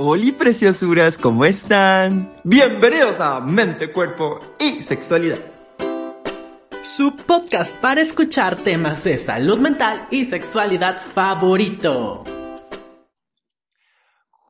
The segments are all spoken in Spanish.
Hola preciosuras, ¿cómo están? Bienvenidos a Mente, Cuerpo y Sexualidad. Su podcast para escuchar temas de salud mental y sexualidad favorito.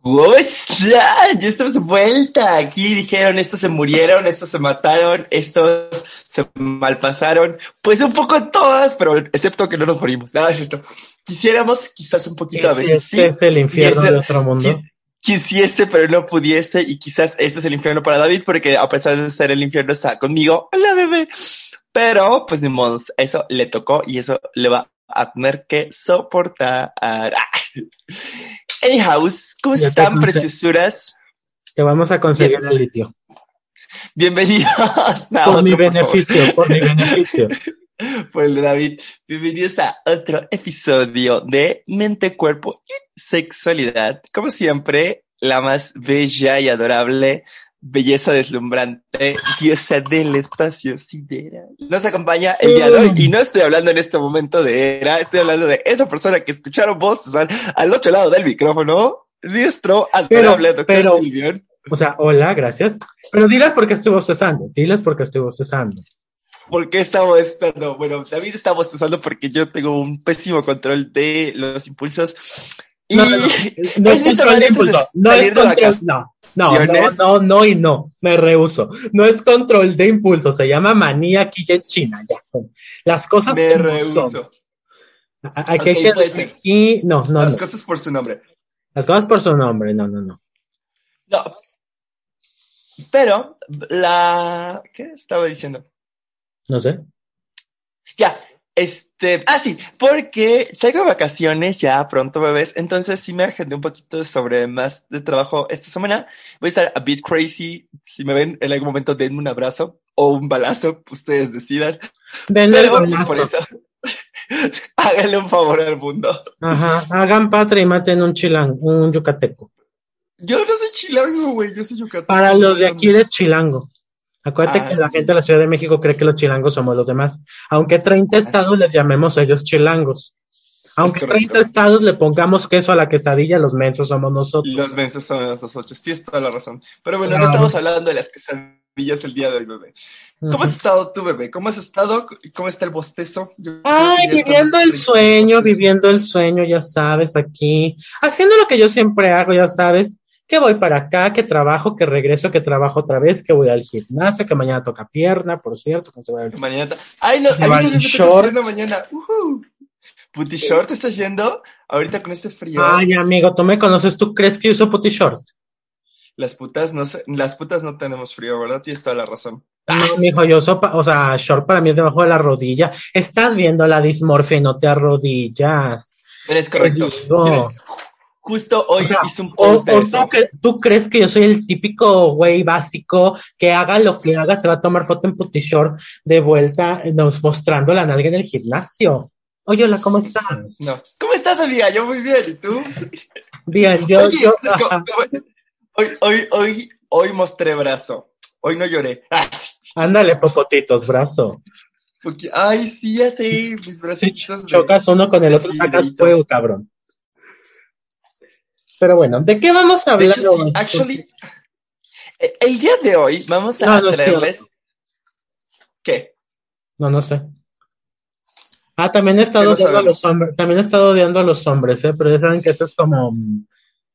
¿Cómo están? Ya estamos de vuelta. Aquí dijeron, estos se murieron, estos se mataron, estos se malpasaron. Pues un poco todas, pero excepto que no nos morimos. Nada, es cierto. Quisiéramos quizás un poquito a veces. Este es el infierno Quisiese- de otro mundo. Quisiese, pero no pudiese. Y quizás este es el infierno para David, porque a pesar de ser el infierno, está conmigo. Hola, bebé. Pero, pues ni modo, eso le tocó y eso le va a tener que soportar. Anyhow, ¿cómo Ya te están, preciosuras? Te vamos a conseguir el litio. Bienvenidos a Por mi otro, favor. beneficio, por mi beneficio. de David. Bienvenidos a otro episodio de Mente, Cuerpo y Sexualidad. Como siempre, la más bella y adorable, belleza deslumbrante, diosa del espacio sideral. Nos acompaña el día de hoy y no estoy hablando en este momento de era, estoy hablando de esa persona que escucharon voces al, al otro lado del micrófono, nuestro adorable doctor pero- Silvión. O sea, hola, gracias. Pero diles por qué estoy bostezando. Diles por qué estoy bostezando. ¿Por qué está bostezando? Bueno, David está bostezando porque yo tengo un pésimo control de los impulsos. Y No, no, No es Pues, control de impulso. No es control. No, no, no, no, no y no. Me rehuso. No es control de impulso. Se llama manía aquí en China. Ya. Las cosas me rehuso. son. Aquí, Ok, puede aquí, no, no, Las no. cosas por su nombre. Las cosas por su nombre. No, no, no. No. Pero la... ¿Qué estaba diciendo? No sé. Ya, este... Ah, sí, porque salgo de vacaciones ya pronto, bebés. Entonces sí me agendé un poquito sobre más de trabajo esta semana. Voy a estar a bit crazy. Si me ven en algún momento, denme un abrazo o un balazo, ustedes decidan. Denle el Pero pues, balazo. por eso, háganle un favor al mundo. Ajá, hagan patria y maten un chilango, un yucateco. Yo no soy chilango, güey, yo soy yucateco. Para los de aquí eres chilango. Acuérdate Ah, que la sí. gente de la Ciudad de México cree que los chilangos somos los demás. Aunque 30 estados les llamemos a ellos chilangos. Aunque correcto. 30 estados le pongamos queso a la quesadilla, los mensos somos nosotros. Los mensos son los dos ocho, tienes toda la razón. Pero bueno, no Claro. estamos hablando de las quesadillas el día de hoy, bebé. ¿Cómo has estado tú, bebé? ¿Cómo has estado? ¿Cómo está el bostezo? Yo Ay, viviendo el sueño, bostezo. viviendo el sueño, ya sabes, aquí, haciendo lo que yo siempre hago, ya sabes, que voy para acá, que trabajo, que regreso, que trabajo otra vez, que voy al gimnasio, que mañana toca pierna, por cierto, que se va al- Mañana. Ay, no, a mí toca short. pierna mañana. Ujú. Puti short, ¿estás yendo? Ahorita con este frío. Ay, amigo, tú me conoces, ¿tú crees que uso puti short? Las putas no las putas no tenemos frío, ¿verdad? Tienes toda la razón. No, mijo, yo uso, o sea, short para mí es debajo de la rodilla. Estás viendo la dismorfia y no te arrodillas. Eres correcto. digo. Justo hoy O sea, hice un O, post de o eso. tú, cre- tú crees que yo soy el típico güey básico que haga lo que haga, se va a tomar foto en puti short de vuelta, eh, nos mostrando la nalga en el gimnasio. Oye, hola, ¿cómo estás? No. ¿Cómo estás, amiga? Yo muy bien, ¿y tú? Bien, yo, Oye, hoy, hoy, hoy, hoy mostré brazo. Hoy no lloré. Ay, ándale, popotitos, brazo. porque- ay, sí, ya sé, mis Si bracitos. de- chocas uno con el otro, de sacas fuego, cabrón. Pero bueno, ¿de qué vamos a De hablar? hecho, sí, actually, eh, el día de hoy vamos a No, no es traerles. ¿Qué? No, no sé. Ah, también he estado odiando a los hombres, también he estado odiando a los hombres, ¿eh? Pero ya saben que eso es como mm,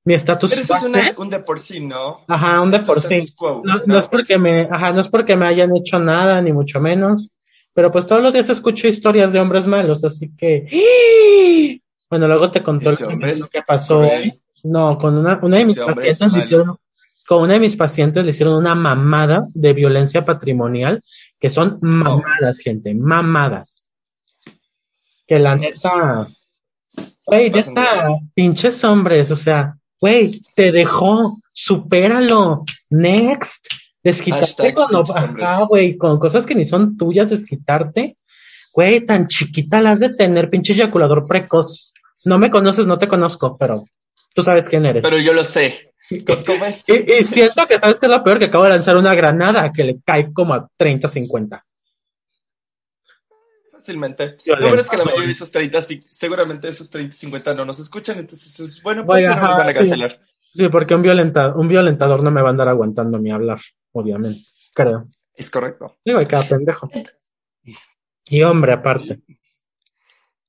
mi estatus Pero eso es una- un de por sí, ¿no? Ajá, un de por sí. quo, No, ¿no? es porque me, ajá, no es porque me hayan hecho nada, ni mucho menos. Pero pues todos los días escucho historias de hombres malos, así que. ¡ih! Bueno, luego te contó lo que pasó. cruel. No, con una, una de mis Ese pacientes le hicieron, con una de mis pacientes le hicieron una mamada de violencia patrimonial, que son mamadas, gente, mamadas. Que la neta, güey, ya está, pinches hombres, o sea, güey, te dejó, supéralo, next, desquitarte con, ajá, güey, con cosas que ni son tuyas, desquitarte, güey, tan chiquita la has de tener, pinche eyaculador precoz. No me conoces, no te conozco, pero tú sabes quién eres. Pero yo lo sé. ¿Cómo es? Y, y siento que sabes que es lo peor que acabo de lanzar una granada que le cae como a 30, 50. Fácilmente. Lo bueno es que la mayoría de esos 30, sí, seguramente esos 30, 50 no nos escuchan, entonces es bueno, pues no ajá, van a cancelar. Sí, porque un violentador, un violentador no me va a andar aguantando mi hablar, obviamente. Creo. Es correcto. Digo, hay cada pendejo. Y hombre, aparte.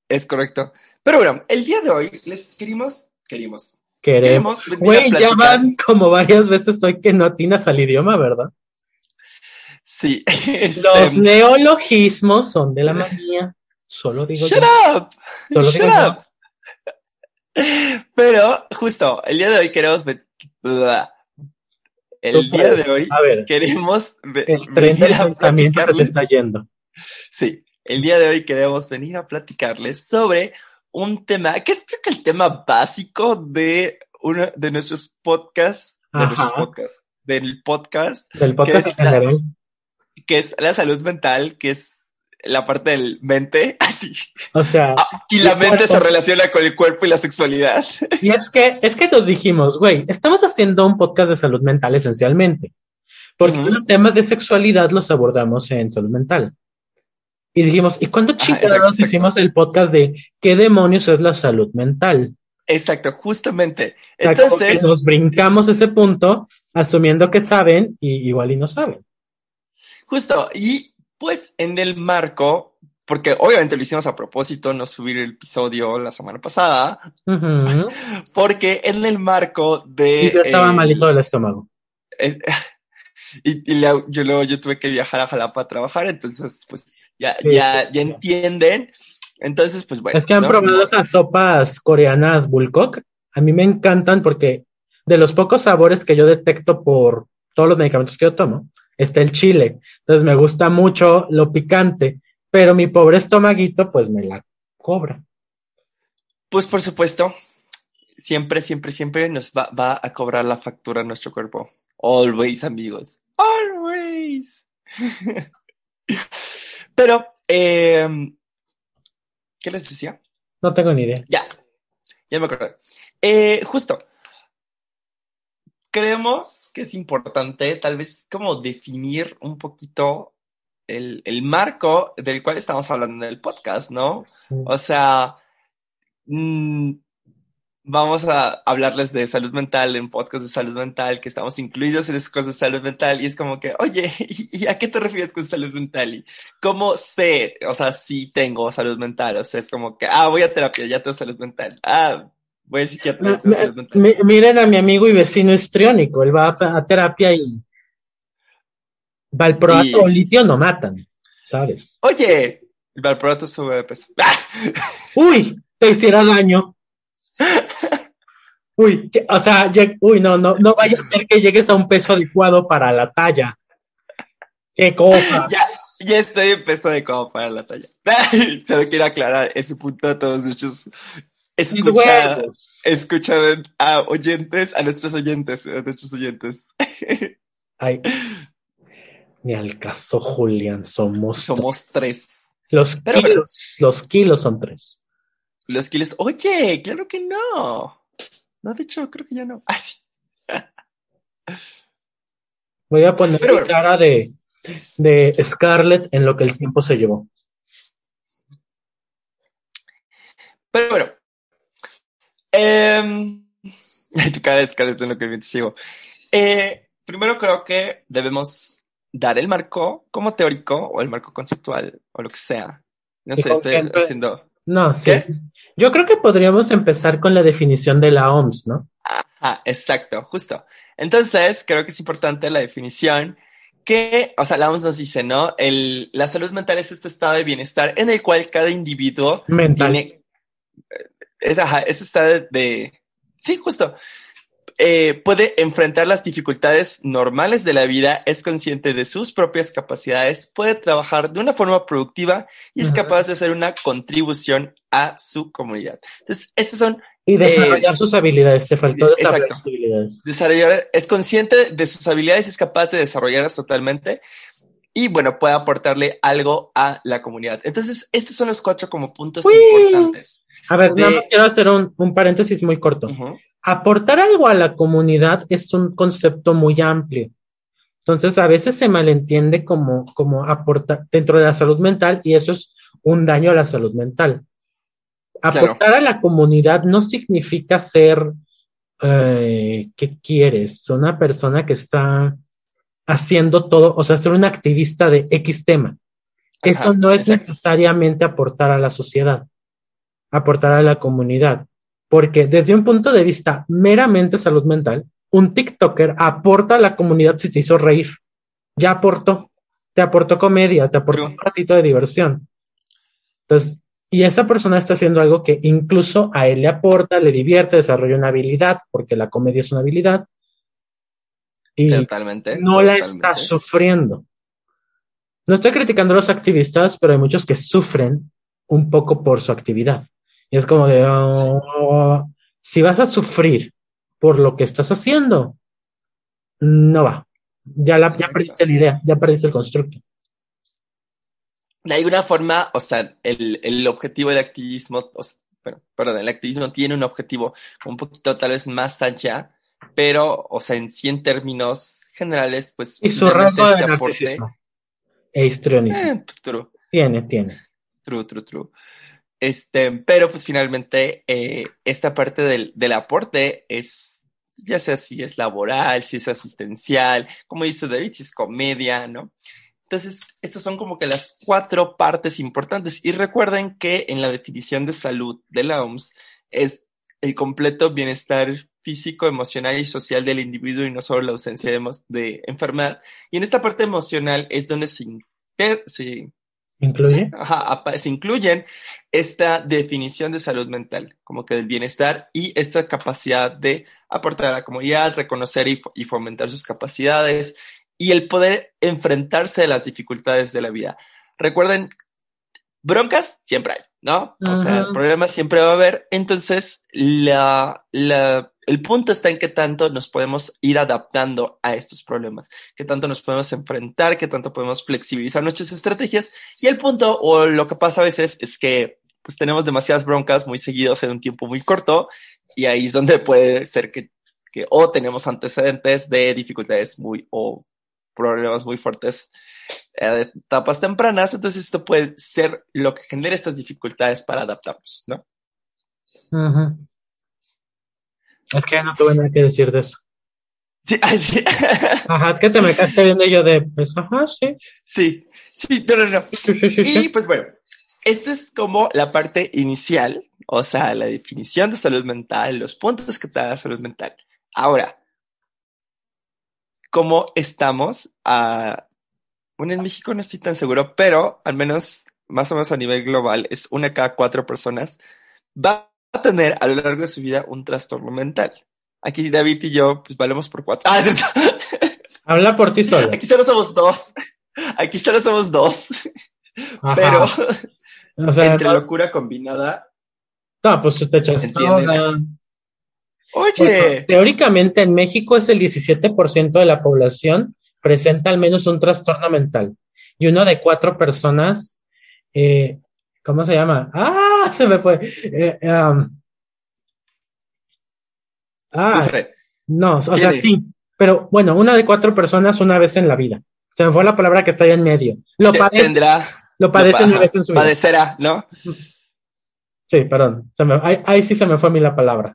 Es correcto. Pero bueno, el día de hoy les querimos, Queremos. queremos Güey, ya van como varias veces hoy que no atinas al idioma, ¿verdad? Sí. este, Los neologismos son de la manía. Solo digo Shut yo. up. Solo Shut digo yo. up. Pero justo, el día de hoy queremos el día de hoy A ver, queremos el tren del venir a pensamiento se te platicarles. está yendo. Sí, el día de hoy queremos venir a platicarles sobre un tema que es creo que el tema básico de uno de nuestros podcasts, de nuestros podcasts, del podcast, Del podcast ¿Qué en la- general. que es la salud mental, que es la parte del mente, así. O sea, Ah, y la mente se relaciona con el cuerpo y la sexualidad. y es que, es que nos dijimos, güey, estamos haciendo un podcast de salud mental esencialmente. Porque los temas de sexualidad los abordamos en salud mental. Y dijimos, ¿y cuándo Ajá, chingados hicimos el podcast de qué demonios es la salud mental? Exacto, justamente. Entonces, nos brincamos ese punto, asumiendo que saben y igual y no saben. justo, y pues en el marco, porque obviamente lo hicimos a propósito, no subir el episodio la semana pasada, porque en el marco de... Y yo estaba el- malito del estómago. Y, y la- yo luego yo tuve que viajar a Jalapa a trabajar, entonces pues ya, Sí, ya, sí, ya sí. entienden. Entonces, pues bueno. Es que han ¿no? probado esas sopas coreanas Bulkok. A mí me encantan porque de los pocos sabores que yo detecto por todos los medicamentos que yo tomo, está el chile. Entonces me gusta mucho lo picante, pero mi pobre estomaguito pues me la cobra. Pues por supuesto, siempre, siempre, siempre nos va, va a cobrar la factura a nuestro cuerpo. Always, amigos. Always. Pero, eh, ¿qué les decía? No tengo ni idea. Ya, ya me acordé. Eh, justo. Creemos que es importante tal vez como definir un poquito el, el marco del cual estamos hablando en el podcast, ¿no? O sea, mm, vamos a hablarles de salud mental en podcast de salud mental, que estamos incluidos en esas cosas de salud mental, y es como que, oye, ¿y a qué te refieres con salud mental? ¿Y cómo sé? O sea, sí tengo salud mental, o sea, es como que, ah, voy a terapia, ya tengo salud mental. Ah, voy al psiquiatra, tengo salud mental. Mi- miren a mi amigo y vecino histriónico, él va a, a terapia y valproato Y- o litio no matan, ¿sabes? Oye, el valproato sube de peso. Uy, te hiciera daño. Uy, o sea, uy, no, no, no vaya a ser que llegues a un peso adecuado para la talla. Qué cosa. Ya, ya estoy en peso de como para la talla. Solo quiero aclarar ese punto a todos nuestros Mis escucha, a oyentes, a nuestros oyentes, a nuestros oyentes. Ay, ni al caso, Julián, somos, Somos tres. los Pero kilos, los kilos son tres. Los les, oye, claro que no. No, de hecho, creo que ya no. Ah, sí. Voy a poner Pero cara de, de Scarlett en lo que el tiempo se llevó. Pero bueno. Em, tu cara es Scarlett en lo que el viento sigo. Eh, primero creo que debemos dar el marco como teórico o el marco conceptual o lo que sea. No ¿Y sé, estoy haciendo. No, sí. ¿Qué? Yo creo que podríamos empezar con la definición de la OMS, ¿no? Ah, exacto, justo. Entonces, creo que es importante la definición que, o sea, la OMS nos dice, ¿no? El, la salud mental es este estado de bienestar en el cual cada individuo Mental. tiene, es, ajá, ese estado de, de- sí, justo, eh, puede enfrentar las dificultades normales de la vida, es consciente de sus propias capacidades, puede trabajar de una forma productiva y es Ajá. capaz de hacer una contribución a su comunidad. Entonces, estas son Y desarrollar sus habilidades. Te faltó desarrollar sus habilidades. desarrollar, es consciente de sus habilidades, es capaz de desarrollarlas totalmente y bueno, puede aportarle algo a la comunidad. Entonces, estos son los cuatro como puntos Uy. importantes. A ver, de- nada más quiero hacer un, un paréntesis muy corto. Aportar algo a la comunidad es un concepto muy amplio. Entonces, a veces se malentiende como, como aportar dentro de la salud mental y eso es un daño a la salud mental. Aportar a la comunidad no significa ser eh, ¿qué quieres? Una persona que está haciendo todo, o sea, ser un activista de X tema. Eso no es exacto. necesariamente aportar a la sociedad, aportar a la comunidad, porque desde un punto de vista meramente salud mental, un TikToker aporta a la comunidad si te hizo reír. Ya aportó, te aportó comedia, te aportó True. un ratito de diversión. Entonces, y esa persona está haciendo algo que incluso a él le aporta, le divierte, desarrolla una habilidad, porque la comedia es una habilidad, y Totalmente. no la está sufriendo. No estoy criticando a los activistas, pero hay muchos que sufren un poco por su actividad. Y es como de, oh, si vas a sufrir por lo que estás haciendo, no va. Ya, la, ya perdiste la idea, ya perdiste el constructo. De alguna forma, o sea, el, el objetivo del activismo, o sea, bueno, perdón, el activismo tiene un objetivo un poquito tal vez más allá, pero, o sea, en sí en términos generales, pues Y su rasgo de este aporte- e histrionismo. Eh, true, Tiene, tiene. true, true, true. Este, pero pues finalmente, eh, esta parte del, del aporte es, ya sea si es laboral, si es asistencial, como dice David, si es comedia, ¿no? Entonces, estas son como que las cuatro partes importantes. Y recuerden que en la definición de salud de la OMS es el completo bienestar físico, emocional y social del individuo y no solo la ausencia de, de enfermedad. Y en esta parte emocional es donde se, se ¿Incluye? Ajá, apa- se incluyen esta definición de salud mental, como que del bienestar y esta capacidad de aportar a la comunidad, reconocer y, y fomentar sus capacidades y el poder enfrentarse a las dificultades de la vida. Recuerden, broncas siempre hay, ¿no? O sea, problemas siempre va a haber. Entonces, la, la, el punto está en qué tanto nos podemos ir adaptando a estos problemas, qué tanto nos podemos enfrentar, qué tanto podemos flexibilizar nuestras estrategias. Y el punto, o lo que pasa a veces, es que pues tenemos demasiadas broncas muy seguidos en un tiempo muy corto, y ahí es donde puede ser que, que o tenemos antecedentes de dificultades muy, o problemas muy fuertes etapas tempranas, entonces esto puede ser lo que genera estas dificultades para adaptarnos, ¿no? Ujú. Es que no tuve nada que decir de eso. Sí, ay, sí. Ajá, es que te me quedaste viendo yo de, pues, ajá, sí. sí, sí, no, no, no. Sí, sí, sí, Y pues bueno, esta es como la parte inicial, o sea, la definición de salud mental, los puntos que te da la salud mental. Ahora, ¿cómo estamos? a bueno, en México no estoy tan seguro, pero al menos más o menos a nivel global es una cada cuatro personas va a tener a lo largo de su vida un trastorno mental. Aquí David y yo, pues valemos por cuatro. Ah. Habla por ti solo. Aquí solo somos dos. Aquí solo somos dos. Ajá. Pero o sea, entre no, locura combinada. no, pues te. Oye, Bueno, teóricamente en México es el 17% de la población presenta al menos un trastorno mental. Y uno de cuatro personas, eh, ¿cómo se llama? ¡Ah! Se me fue. Eh, um, ah, sufre. no, o sea, sí. Pero bueno, una de cuatro personas una vez en la vida. Se me fue la palabra que está ahí en medio. Lo padece, tendrá. lo padece lo una vez en su vida. Padecerá, ¿no? Sí, perdón. Se me- ahí, ahí sí se me fue a mí la palabra.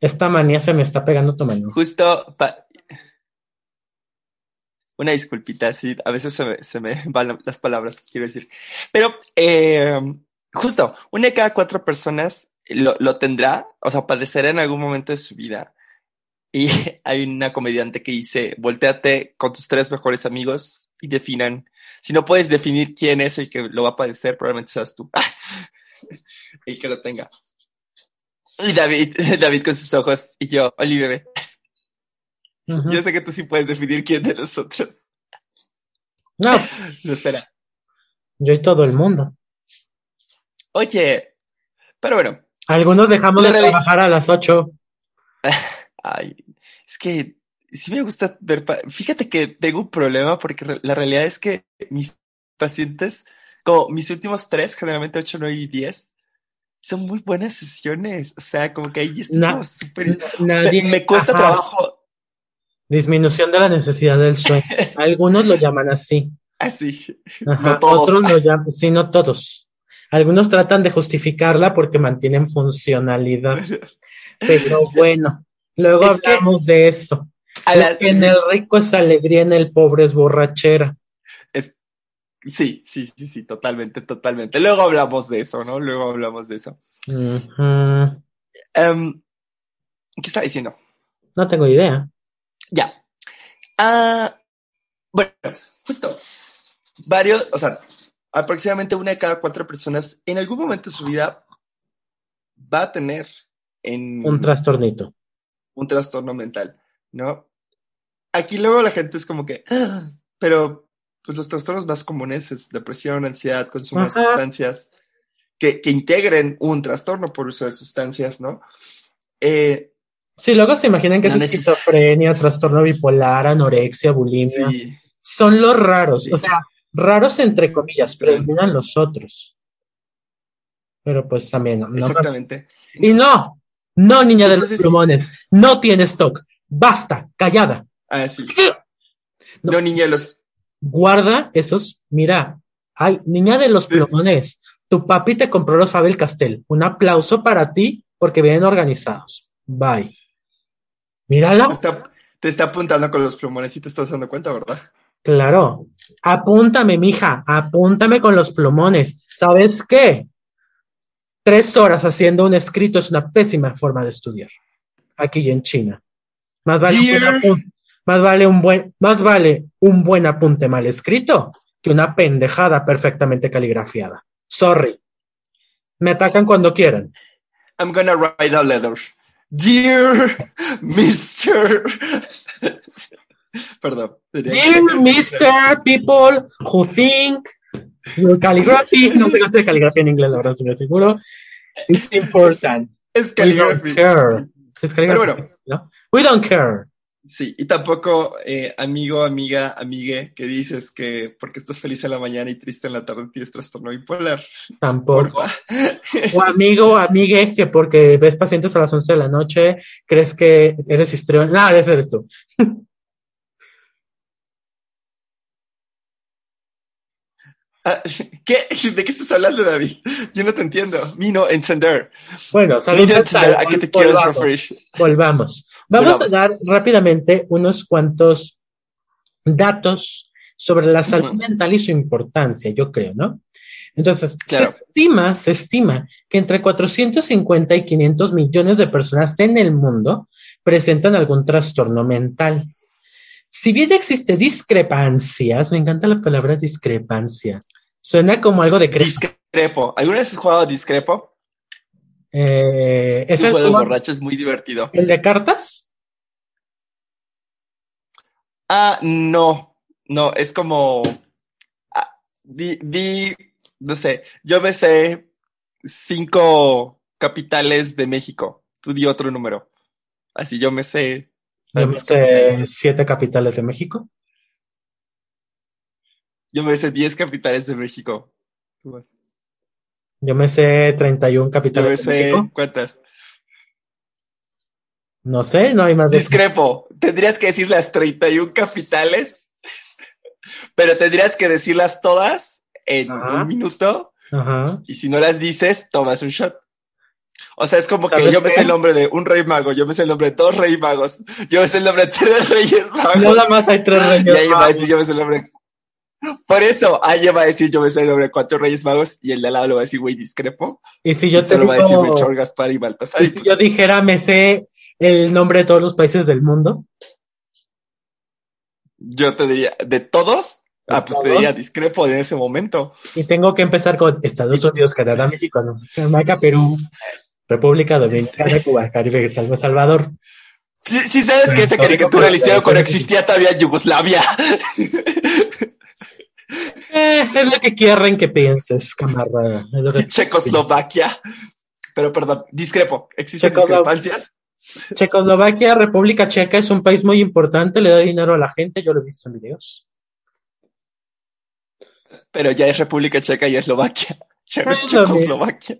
Esta manía se me está pegando tu mano. Justo pa- una disculpita, sí, a veces se me, se me van las palabras que quiero decir. Pero, eh, justo, una de cada cuatro personas lo, lo tendrá, o sea, padecerá en algún momento de su vida. Y hay una comediante que dice, volteate con tus tres mejores amigos y definan. Si no puedes definir quién es el que lo va a padecer, probablemente seas tú. el que lo tenga. Y David, David con sus ojos y yo, Oli bebé. Yo sé que tú sí puedes definir quién de nosotros No, lo será. yo y todo el mundo. Oye, pero bueno, Algunos dejamos de trabajar a las 8. ay, es que sí me gusta ver, fíjate que tengo un problema porque la realidad es que mis pacientes, como mis últimos tres, generalmente 8, 9 y 10, son muy buenas sesiones. O sea, como que ahí estoy Na- súper... Me, me cuesta Ajá. trabajo Disminución de la necesidad del sueño. Algunos lo llaman así. así. Ajá. No todos. Otros lo llaman, sí, no todos. Algunos tratan de justificarla porque mantienen funcionalidad. Pero bueno, luego Es que- hablamos de eso. A Lo la- que en el rico es alegría, en el pobre es borrachera. es- sí, sí, sí, sí, totalmente, totalmente. Luego hablamos de eso, ¿no? Luego hablamos de eso. Em, ¿Qué estaba diciendo? No tengo idea. Ya. Ah, bueno, justo. Varios, o sea, aproximadamente una de cada cuatro personas en algún momento de su vida va a tener en Un trastornito. un trastorno mental, ¿no? Aquí luego la gente es como que, "Ah", pero pues los trastornos más comunes es depresión, ansiedad, consumo de sustancias que, que integren un trastorno por uso de sustancias, ¿no? Eh, Sí, luego se imaginan que No es neces- esquizofrenia, trastorno bipolar, anorexia, bulimia. sí, Son los raros, Sí. o sea, raros entre comillas, Pero- predominan los otros. Pero pues también, no. exactamente. Y no, no, niña de los plumones, no tienes TOC. Basta, callada. Ah, sí. No. No, niña, los, Guarda esos, mira, ay, niña de los plumones, tu papi te compró los Fabel Castell. Un aplauso para ti porque vienen organizados. Bye. Mírala. te está, te está apuntando con los plumones y te estás dando cuenta, ¿verdad? Claro. Apúntame, mija, apúntame con los plumones. ¿Sabes qué? Tres horas haciendo un escrito es una pésima forma de estudiar. Aquí y en China. Más vale, un buen, Dear. apun- más vale un buen, más vale un buen apunte mal escrito que una pendejada perfectamente caligrafiada. Sorry. Me atacan cuando quieran. I'm gonna write a letter. Dear Mr. Perdón. Dear Mr. People who think your calligraphy, no sé qué hacer caligrafía en inglés, la verdad, estoy seguro. It's important. Es We don't calligraphy. care. Es Pero calligraphy, bueno. ¿no? We don't care. Sí, y tampoco, eh, amigo, amiga, amigue, que dices que porque estás feliz en la mañana y triste en la tarde tienes trastorno bipolar. Tampoco. O amigo o amigue que porque ves pacientes a las 11 de la noche crees que eres histrión. Nada, ese eres tú. Ah, ¿Qué? ¿De qué estás hablando, David? Yo no te entiendo. Vino encender. Bueno, salud Vino encender. ¿A qué te quieres refresh? Volvamos. Vamos a dar rápidamente unos cuantos datos sobre la salud mental y su importancia, yo creo, ¿no? Entonces, Claro. se estima, se estima que entre 450 y 500 millones de personas en el mundo presentan algún trastorno mental. Si bien existe discrepancias, me encanta la palabra discrepancia. Suena como algo de cre- Discrepo. ¿Alguna vez has jugado Discrepo? Eh, Es ¿es un el, juego de borracho, es muy divertido. el de cartas? Ah, no. No, es como. ah, di, di, no sé. Yo me sé cinco capitales de México. Tú di otro número. Así yo me sé. Yo me sé capitales. siete capitales de México. Yo me sé diez capitales de México. Tú vas. Yo me sé 31 Yo me capitales de sé. México. ¿Cuántas? No sé, no hay más de... Discrepo. Tendrías que decir las 31 capitales, pero tendrías que decirlas todas en Ajá. un minuto Ajá. y si no las dices, tomas un shot. O sea, es como que ¿Sabes yo me sé el nombre de un rey mago, yo me sé el nombre de dos rey magos, yo me sé el nombre de tres reyes magos. Nada más hay tres y reyes ahí va a magos. decir yo me sé el nombre. Por eso, alguien va a decir yo me sé el nombre de cuatro reyes magos y el de al lado lo va a decir güey discrepo. Y si Y yo te solo va a decir digo, Melchor, Gaspar y Baltasar. y y si pues, yo dijera me sé el nombre de todos los países del mundo, yo te diría, ¿de todos? ¿De Ah, pues te diría discrepo en ese momento. y tengo que empezar con Estados Unidos, Canadá, México, Jamaica, Perú, República Dominicana, Cuba, Caribe, El Salvador. Sí, sí sabes que esa caricatura la hicieron cuando existía todavía Yugoslavia. Eh, es lo que quieren que pienses, camarada. Que- Checoslovaquia. Pero perdón, discrepo. ¿Existen Checoslo- discrepancias? Checoslovaquia, República Checa es un país muy importante, le da dinero a la gente, yo lo he visto en videos. Pero ya es República Checa y Eslovaquia. Ya no es Es lo mismo. Checoslovaquia.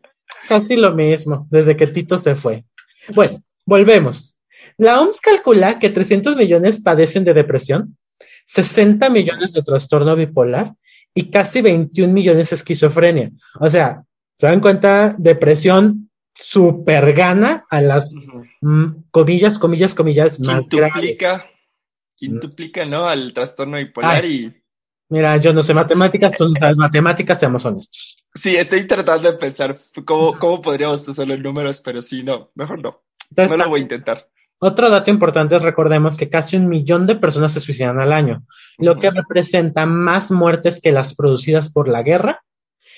Casi lo mismo, desde que Tito se fue. Bueno, volvemos. La OMS calcula que 300 millones padecen de depresión, 60 millones de trastorno bipolar y casi 21 millones de esquizofrenia. O sea, ¿se dan cuenta? Depresión super gana a las mm, comillas, comillas, comillas más. Quintuplica, quintuplica, ¿no? Al trastorno bipolar Ay. y Mira, yo no sé matemáticas, tú no sabes matemáticas, seamos honestos. sí, estoy tratando de pensar cómo, cómo podríamos hacerlo en números, pero sí, no, mejor no. Entonces, No lo voy a intentar. Otro dato importante es recordemos que casi un millón de personas se suicidan al año, lo que representa más muertes que las producidas por la guerra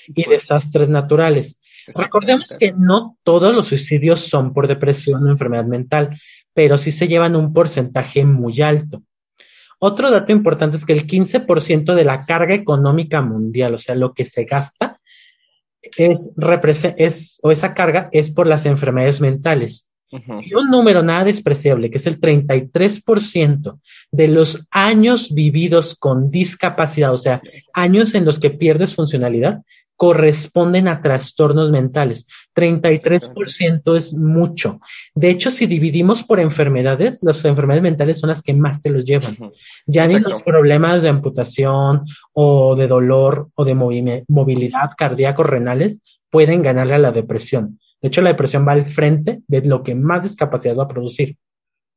y desastres naturales. Recordemos que no todos los suicidios son por depresión o enfermedad mental, pero sí se llevan un porcentaje muy alto. Otro dato importante es que el 15% de la carga económica mundial, o sea, lo que se gasta, es, es, o esa carga es por las enfermedades mentales. Y un número nada despreciable, que es el 33% de los años vividos con discapacidad, o sea, Sí. años en los que pierdes funcionalidad, corresponden a trastornos mentales. 33% es mucho. De hecho, si dividimos por enfermedades, las enfermedades mentales son las que más se los llevan. Ya ni los problemas de amputación o de dolor o de movi- movilidad cardíaco renales pueden ganarle a la depresión. De hecho, la depresión va al frente de lo que más discapacidad va a producir.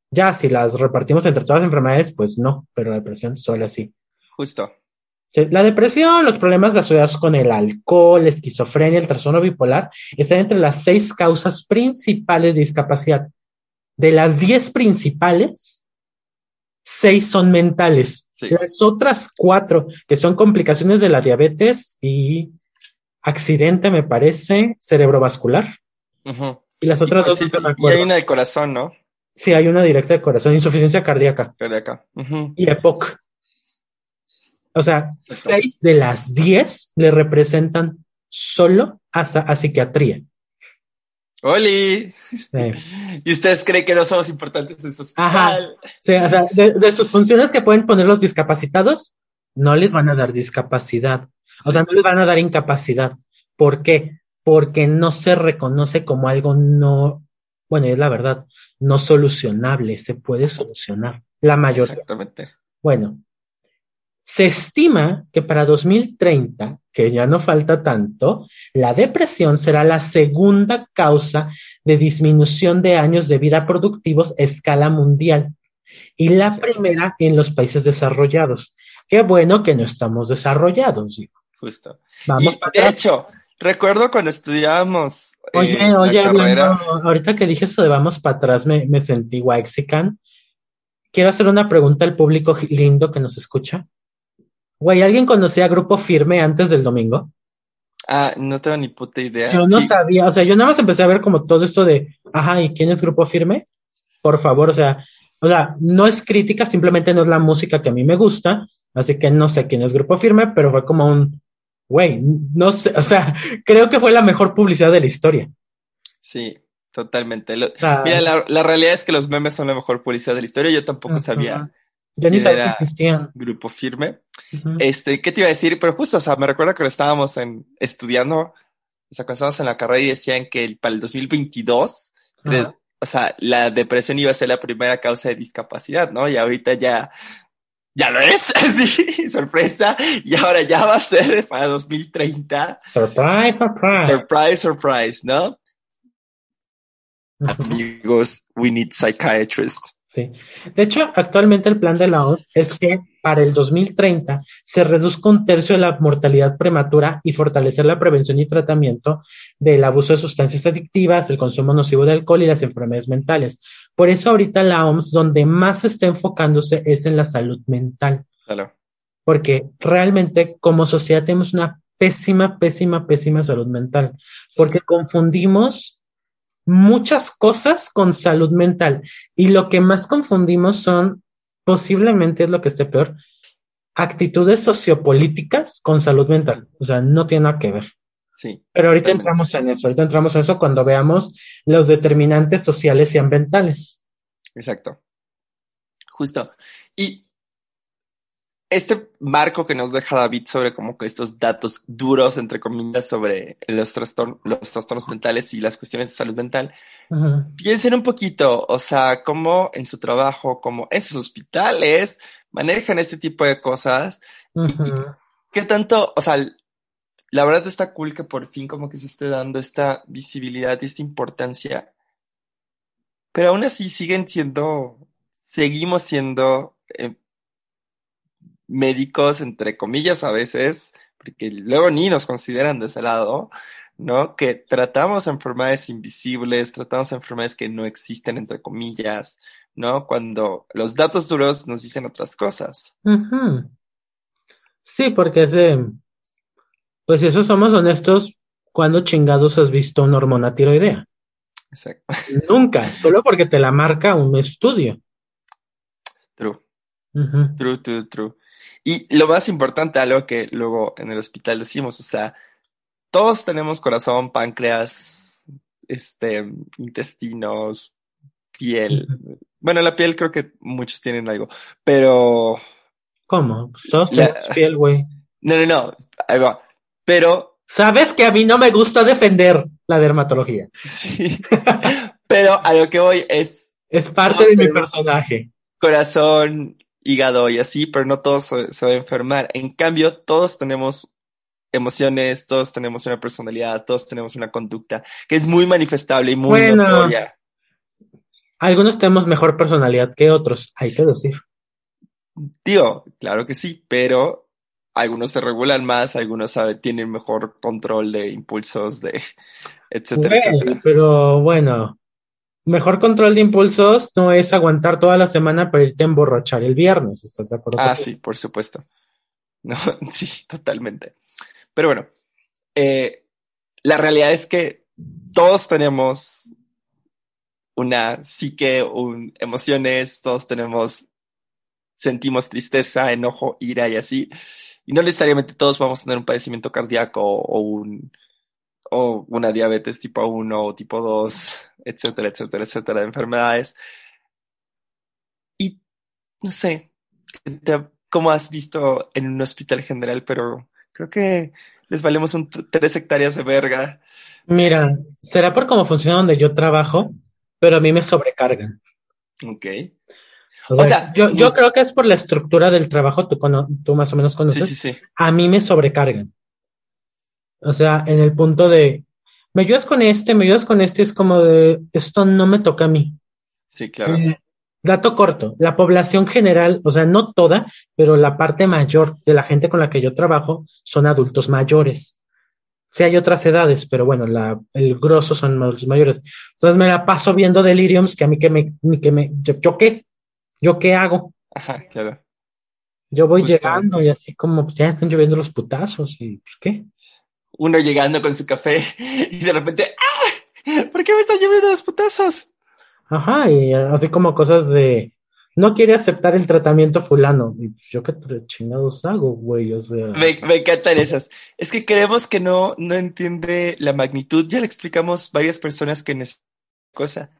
Ya si las repartimos entre todas las enfermedades, pues no, pero la depresión suele así. Justo. La depresión, los problemas asociados con el alcohol, la esquizofrenia, el trastorno bipolar, están entre las seis causas principales de discapacidad. De las diez principales, seis son mentales. Sí. Las otras cuatro, que son complicaciones de la diabetes y accidente, me parece, cerebrovascular. Y las Y, otras pues dos sí, no me y hay una de corazón, ¿no? Sí, hay una directa de corazón, insuficiencia cardíaca. Ujú. y EPOC. O sea, Exacto. seis de las diez le representan solo a, a psiquiatría. ¡Oli! Sí. ¿Y ustedes creen que no somos importantes en su Ajá. hospital? Sí, o sea, de, de sus funciones que pueden poner los discapacitados, no les van a dar discapacidad. O sea, no les van a dar incapacidad. ¿Por qué? Porque no se reconoce como algo no, bueno, es la verdad, no solucionable. Se puede solucionar. La mayoría. Exactamente. Bueno, se estima que para 2030, que ya no falta tanto, la depresión será la segunda causa de disminución de años de vida productivos a escala mundial y la Exacto. primera en los países desarrollados. Qué bueno que no estamos desarrollados. digo. Justo. Vamos y para de atrás. hecho, recuerdo cuando estudiábamos eh, Oye, la oye, carrera. hablando, ahorita que dije eso de vamos para atrás, me, me sentí waxican. Quiero hacer una pregunta al público lindo que nos escucha. Güey, ¿alguien conocía a Grupo Firme antes del domingo? Ah, no tengo ni puta idea. Yo no Sí, sabía, o sea, yo nada más empecé a ver como todo esto de, ajá, ¿y quién es Grupo Firme? Por favor, o sea, o sea, no es crítica, simplemente no es la música que a mí me gusta, así que no sé quién es Grupo Firme, pero fue como un, güey, no sé, o sea, creo que fue la mejor publicidad de la historia. sí, totalmente. Lo- Mira, la, la realidad es que los memes son la mejor publicidad de la historia. Yo tampoco sabía Yo ni quién sabía que existían. grupo firme. Este, ¿qué te iba a decir? Pero justo, o sea, me recuerdo que lo estábamos en, estudiando, o sea, cuando estábamos en la carrera y decían que el- para el 2022, re- Ajá. o sea, la depresión iba a ser la primera causa de discapacidad, ¿no? Y ahorita ya, ya lo es, sí, sorpresa, y ahora ya va a ser para 2030, Surprise, surprise. surprise, surprise, ¿no? Amigos, we need psychiatrists. Sí. De hecho, actualmente el plan de la OMS es que para el 2030 se reduzca un tercio de la mortalidad prematura y fortalecer la prevención y tratamiento del abuso de sustancias adictivas, el consumo nocivo de alcohol y las enfermedades mentales. Por eso ahorita la OMS donde más está enfocándose es en la salud mental, Claro. porque realmente como sociedad tenemos una pésima, pésima, pésima salud mental, porque confundimos muchas cosas con salud mental. Y lo que más confundimos son, posiblemente es lo que esté peor, actitudes sociopolíticas con salud mental. O sea, no tiene nada que ver. Sí, Pero ahorita Totalmente. entramos en eso, ahorita entramos en eso cuando veamos los determinantes sociales y ambientales. exacto. Justo. Y este marco que nos deja David sobre como que estos datos duros, entre comillas, sobre los, trastorn los trastornos mentales y las cuestiones de salud mental, piensen un poquito, o sea, cómo en su trabajo, como en sus hospitales, manejan este tipo de cosas. ¿Qué tanto, o sea, la verdad está cool que por fin como que se esté dando esta visibilidad y esta importancia. Pero aún así siguen siendo, seguimos siendo eh, médicos, entre comillas, a veces, porque luego ni nos consideran de ese lado, ¿no? Que tratamos enfermedades invisibles, tratamos enfermedades que no existen, entre comillas, ¿no? Cuando los datos duros nos dicen otras cosas. Sí, porque es pues si eso somos honestos, ¿cuándo chingados has visto una hormona tiroidea? Exacto. Nunca, solo porque te la marca un estudio. True, true, true, true. Y lo más importante, algo que luego en el hospital decimos, o sea, todos tenemos corazón, páncreas, este, intestinos, piel. Bueno, la piel creo que muchos tienen algo, pero ¿Cómo? Pues todos La- tenemos piel, güey. no, no, no, ahí va. Pero Sabes que a mí no me gusta defender la dermatología. sí, pero a lo que voy es Es parte de mi personaje. corazón, hígado y así, pero no todos se, se va a enfermar. En cambio, todos tenemos emociones, todos tenemos una personalidad, todos tenemos una conducta que es muy manifestable y muy Bueno. notoria. Algunos tenemos mejor personalidad que otros, hay que decir. Tío, claro que sí, pero algunos se regulan más, algunos tienen mejor control de impulsos, de etcétera, etcétera. pero bueno, mejor control de impulsos no es aguantar toda la semana para irte a emborrachar el viernes, ¿estás de acuerdo? Ah, sí, por supuesto. No, sí, totalmente. Pero bueno, eh, la realidad es que todos tenemos una psique, un, emociones, todos tenemos, sentimos tristeza, enojo, ira y así. Y no necesariamente todos vamos a tener un padecimiento cardíaco o un, o una diabetes tipo 1 o tipo 2, etcétera, etcétera, etcétera, de enfermedades. Y no sé, como has visto en un hospital general, pero creo que les valemos un tres hectáreas de verga. Mira, será por cómo funciona donde yo trabajo, pero a mí me sobrecargan. Ok. O O sea, sea, yo, yo creo que es por la estructura del trabajo, tú, tú más o menos Sí, conoces. sí, sí. a mí me sobrecargan. O sea, en el punto de, me ayudas con este, me ayudas con este, es como de, esto no me toca a mí. Sí, claro. Eh, dato corto, la población general, o sea, no toda, pero la parte mayor de la gente con la que yo trabajo son adultos mayores. Sí hay otras edades, pero bueno, la, el grosso son adultos mayores. Entonces me la paso viendo deliriums que a mí que me, que me, yo, ¿yo qué? ¿Yo qué hago? Ajá, claro. Yo voy Justamente. llegando y así como, pues, ya están lloviendo los putazos y, pues, ¿qué? Uno llegando con su café y de repente, ¡ah! ¿Por qué me están lloviendo los putazos? Ajá, y así como cosas de no quiere aceptar el tratamiento fulano. Y yo qué chingados hago, güey, o sea. Me, me encantan esas. Es que creemos que no, no entiende la magnitud. Ya le explicamos varias personas que necesitan cosa.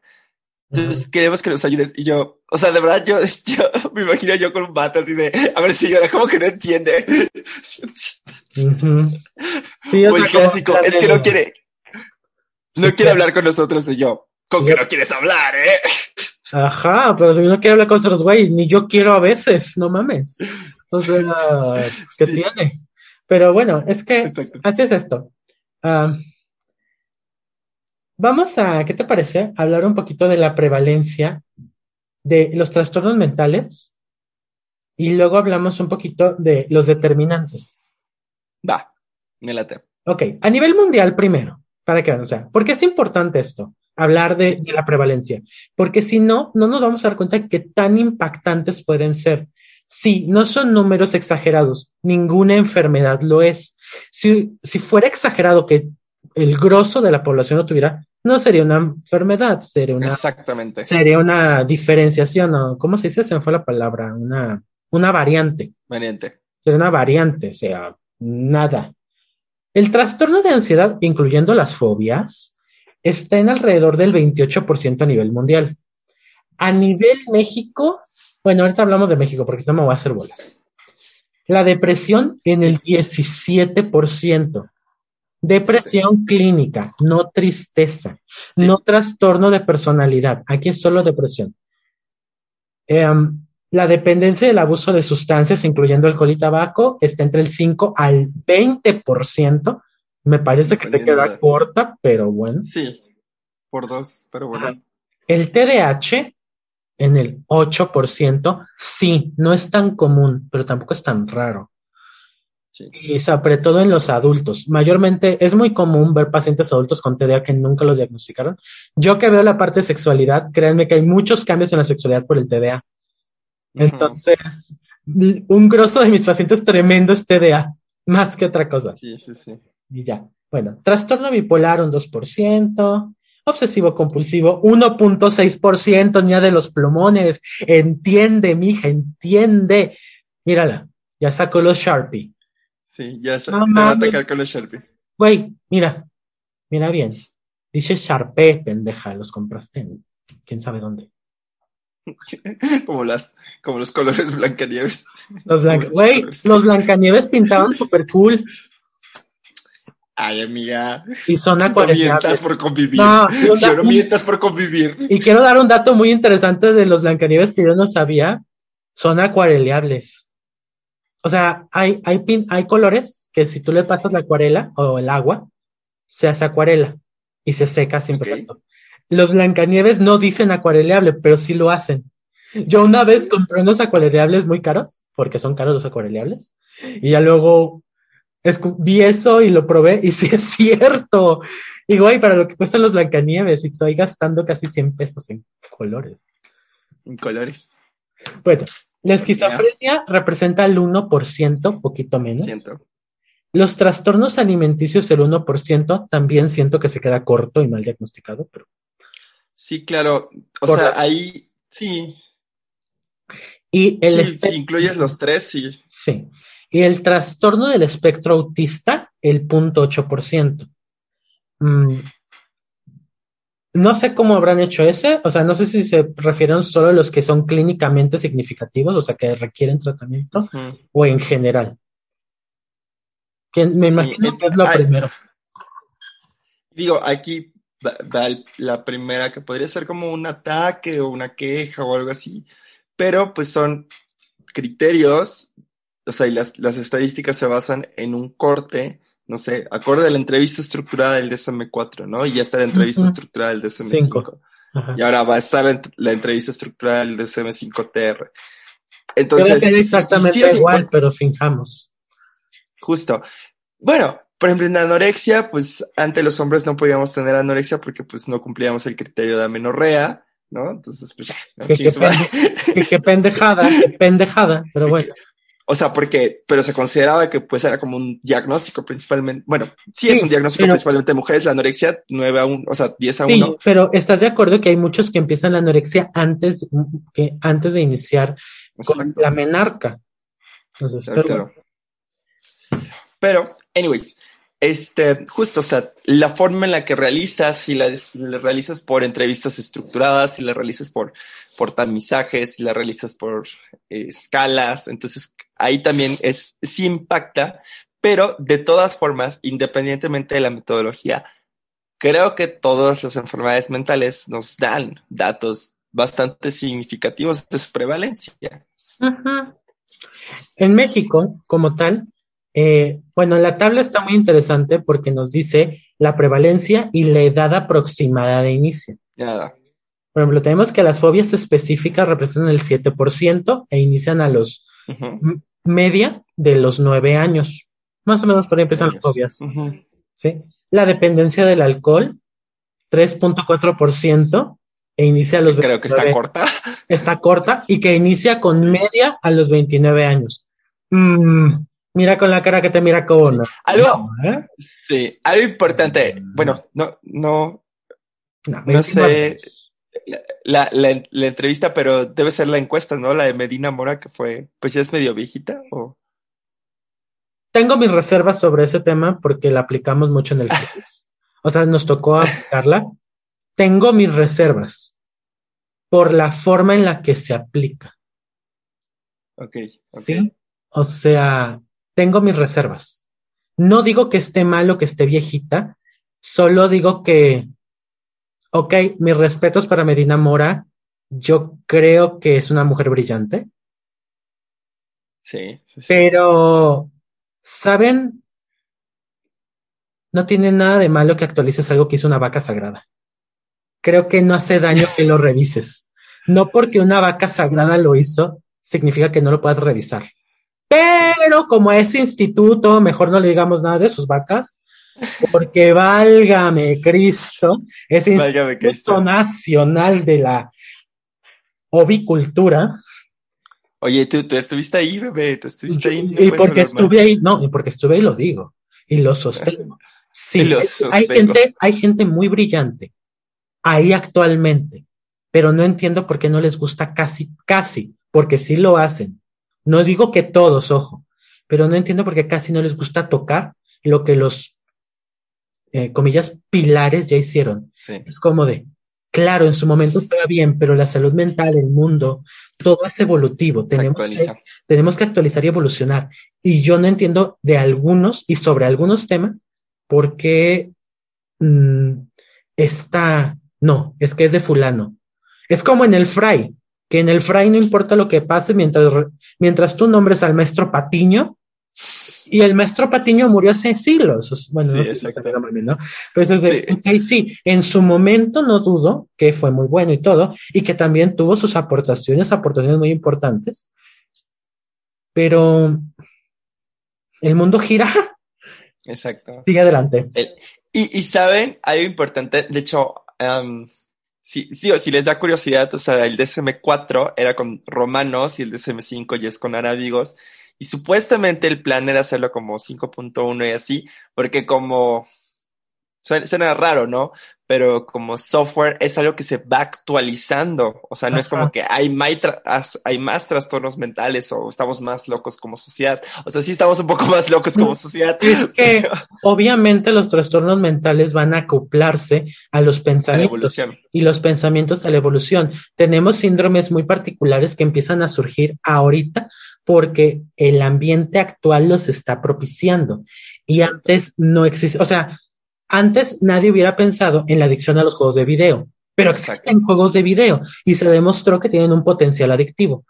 Entonces queremos que nos ayudes. Y yo, o sea, de verdad, yo, yo me imagino yo con un bate así de, a ver señora, ¿cómo que no entiende? Sí, sea, como clásico, es que no quiere, no quiere hablar con nosotros. Y yo, ¿con que no quieres hablar, eh? Ajá, pero si no quiere hablar con otros güeyes, ni yo quiero a veces, no mames. O sea, ¿qué Sí. tiene? Pero bueno, es que Exacto. así es esto. Ah, vamos a, ¿qué te parece? Hablar un poquito de la prevalencia de los trastornos mentales y luego hablamos un poquito de los determinantes. Va, me late. Ok, a nivel mundial primero, para que vean, o sea, ¿por qué es importante esto? Hablar de, Sí. de la prevalencia. Porque si no, no nos vamos a dar cuenta que tan impactantes pueden ser. Sí, no son números exagerados, ninguna enfermedad lo es. Si, si fuera exagerado que el grosso de la población lo tuviera, no sería una enfermedad, sería una, Exactamente. sería una diferenciación, o ¿cómo se dice? Se me fue la palabra, una, una variante Variante. es una variante, o sea, nada. El trastorno de ansiedad, incluyendo las fobias, está en alrededor del 28% a nivel mundial. A nivel México, bueno, ahorita hablamos de México porque no me voy a hacer bolas. La depresión en el 17%. Depresión clínica, no tristeza, Sí. no trastorno de personalidad. Aquí es solo depresión. Em, La dependencia del abuso de sustancias, incluyendo alcohol y tabaco, está entre el 5 al 20%. Me parece que se queda de- corta, pero bueno. Sí, por dos, pero bueno. El TDAH en el 8%, sí, no es tan común, pero tampoco es tan raro. Sí. Y sobre todo en los adultos. Mayormente es muy común ver pacientes adultos con TDA que nunca lo diagnosticaron. Yo que veo la parte de sexualidad, créanme que hay muchos cambios en la sexualidad por el TDA. Entonces, un grosso de mis pacientes tremendo es TDA, más que otra cosa. Sí, sí, sí. Y ya. Bueno, trastorno bipolar un 2%, obsesivo compulsivo 1.6%, niña de los plumones. Entiende, mija, entiende. Mírala, ya sacó los Sharpie. Sí, ya se, No te va a atacar con los Sharpie. Güey, mira, mira bien. Dice Sharpie, pendeja, los compraste en quién sabe dónde. como las, como los colores Blancanieves. Los blanca, güey, los Blancanieves pintaban súper cool Ay, amiga. y son No mientas acuarelables. por convivir. No, Yo no mientas por convivir. Y quiero dar un dato muy interesante de los Blancanieves que yo no sabía. Son acuareleables. O sea, hay, hay, pin- hay colores que si tú le pasas la acuarela o el agua, se hace acuarela y se seca sin Ok. perfecto. Los Blancanieves no dicen acuareleable, pero sí lo hacen. Yo una vez compré unos acuareleables muy caros, porque son caros los acuareleables, y ya luego vi eso y lo probé, y sí es cierto. Y güey, para lo que cuestan los Blancanieves, y estoy gastando casi 100 pesos en colores. En colores. Bueno, la esquizofrenia representa el 1%, poquito menos. Siento. Los trastornos alimenticios, el 1%, también siento que se queda corto y mal diagnosticado, pero Sí, claro. O Por- sea, ahí sí. Y el, Sí, si incluyes los tres, sí. sí. Y el trastorno del espectro autista, el 0.8%. Mm, No sé cómo habrán hecho ese, o sea, no sé si se refieren solo a los que son clínicamente significativos, o sea, que requieren tratamiento, o en general. Que me Sí, imagino que es lo primero. Digo, aquí va, la primera que podría ser como un ataque o una queja o algo así, pero pues son criterios, o sea, y las, las estadísticas se basan en un corte, no sé, acorde a la entrevista estructurada del DSM-4, ¿no? Y ya está la entrevista Ujú. estructurada del DSM-5. Cinco. Ajá. Y ahora va a estar la, ent- la entrevista estructurada del DSM-5TR. Debe Entonces, exactamente sí es igual, pero finjamos. Justo. Bueno, por ejemplo, en anorexia, pues antes los hombres no podíamos tener anorexia porque pues no cumplíamos el criterio de amenorrea, ¿no? Entonces, pues ya. ¿no? Pende- que- que pendejada, que pendejada, pero bueno. O sea, porque, pero se consideraba que pues era como un diagnóstico principalmente, bueno, sí, Sí, es un diagnóstico pero- principalmente de mujeres, la anorexia 9 a 1, o sea, 10 a Sí, 1. pero estás de acuerdo que hay muchos que empiezan la anorexia antes, que antes de iniciar con la menarca. Entonces, pero Claro. Pero, anyways, este, justo, o sea, la forma en la que realizas, si la, la realizas por entrevistas estructuradas, si la realizas por, por tamizajes, si la realizas por eh, escalas, entonces ahí también es, sí impacta, pero de todas formas, independientemente de la metodología, creo que todas las enfermedades mentales nos dan datos bastante significativos de su prevalencia. Ajá. En México, como tal, eh, bueno, la tabla está muy interesante porque nos dice la prevalencia y la edad aproximada de inicio. Nada. Por ejemplo, tenemos que las fobias específicas representan el 7% e inician a los media de los 9 años. Más o menos por ahí empiezan las fobias. ¿sí? La dependencia del alcohol, 3.4% e inicia a los Creo que está 29 corta. está corta y que inicia con media a los 29 años. Mm, mira con la cara que te mira como no. Algo, ¿eh? sí, algo importante. Bueno, no, no, No, no 29 sé años. La, la, la entrevista, pero debe ser la encuesta, ¿no? La de Medina Mora, que fue, pues ya es medio viejita, o Tengo mis reservas sobre ese tema porque la aplicamos mucho en el CITES. O sea, nos tocó aplicarla. Tengo mis reservas por la forma en la que se aplica. ok, ok. ¿Sí? O sea, tengo mis reservas. No digo que esté mal o que esté viejita, solo digo que, ok, mis respetos para Medina Mora, yo creo que es una mujer brillante, Sí, sí, sí. Pero, ¿saben? No tiene nada de malo que actualices algo que hizo una vaca sagrada. Creo que no hace daño que lo revises. No porque una vaca sagrada lo hizo, significa que no lo puedas revisar. Pero como a ese instituto, mejor no le digamos nada de sus vacas, porque válgame Cristo, ese Válgame Instituto Cristo. Nacional de la Ovicultura, Oye, tú, tú estuviste ahí, bebé, tú estuviste ahí. y porque estuve ahí, no, y porque estuve ahí lo digo, y lo sostengo. Sí, lo hay- gente, hay gente muy brillante ahí actualmente, pero no entiendo por qué no les gusta casi, casi, porque sí lo hacen. No digo que todos, ojo, pero no entiendo por qué casi no les gusta tocar lo que los, eh, comillas, pilares ya hicieron. Sí, Es como de, claro, en su momento estaba bien, pero la salud mental, el mundo, todo es evolutivo. Tenemos que, tenemos que actualizar y evolucionar. Y yo no entiendo de algunos y sobre algunos temas por qué mm, está, no, es que es de fulano. Es como en el fray, que en el fray no importa lo que pase mientras, mientras tú nombres al maestro Patiño. Y el maestro Patiño murió hace siglos. Bueno, Sí, no sé si ¿no? Pero es de, Sí. ok, sí, en su momento no dudo que fue muy bueno y todo, y que también tuvo sus aportaciones, aportaciones muy importantes. Pero el mundo gira. Exacto. Sigue adelante. Y, y saben, algo importante, de hecho, em, si, digo, si les da curiosidad, o sea, el DSM-4 era con romanos y el DSM-5 ya es con arábigos. Y supuestamente el plan era hacerlo como 5.1 y así, porque como, suena, suena raro, ¿no? Pero como software es algo que se va actualizando. O sea, no es como que hay, más trastornos mentales o estamos más locos como sociedad. O sea, sí estamos un poco más locos como sociedad. Es que obviamente los trastornos mentales van a acoplarse a los pensamientos y los pensamientos a la evolución. Tenemos síndromes muy particulares que empiezan a surgir ahorita porque el ambiente actual los está propiciando. Y antes no existe, o sea, antes nadie hubiera pensado en la adicción a los juegos de video, pero Exacto. existen juegos de video y se demostró que tienen un potencial adictivo.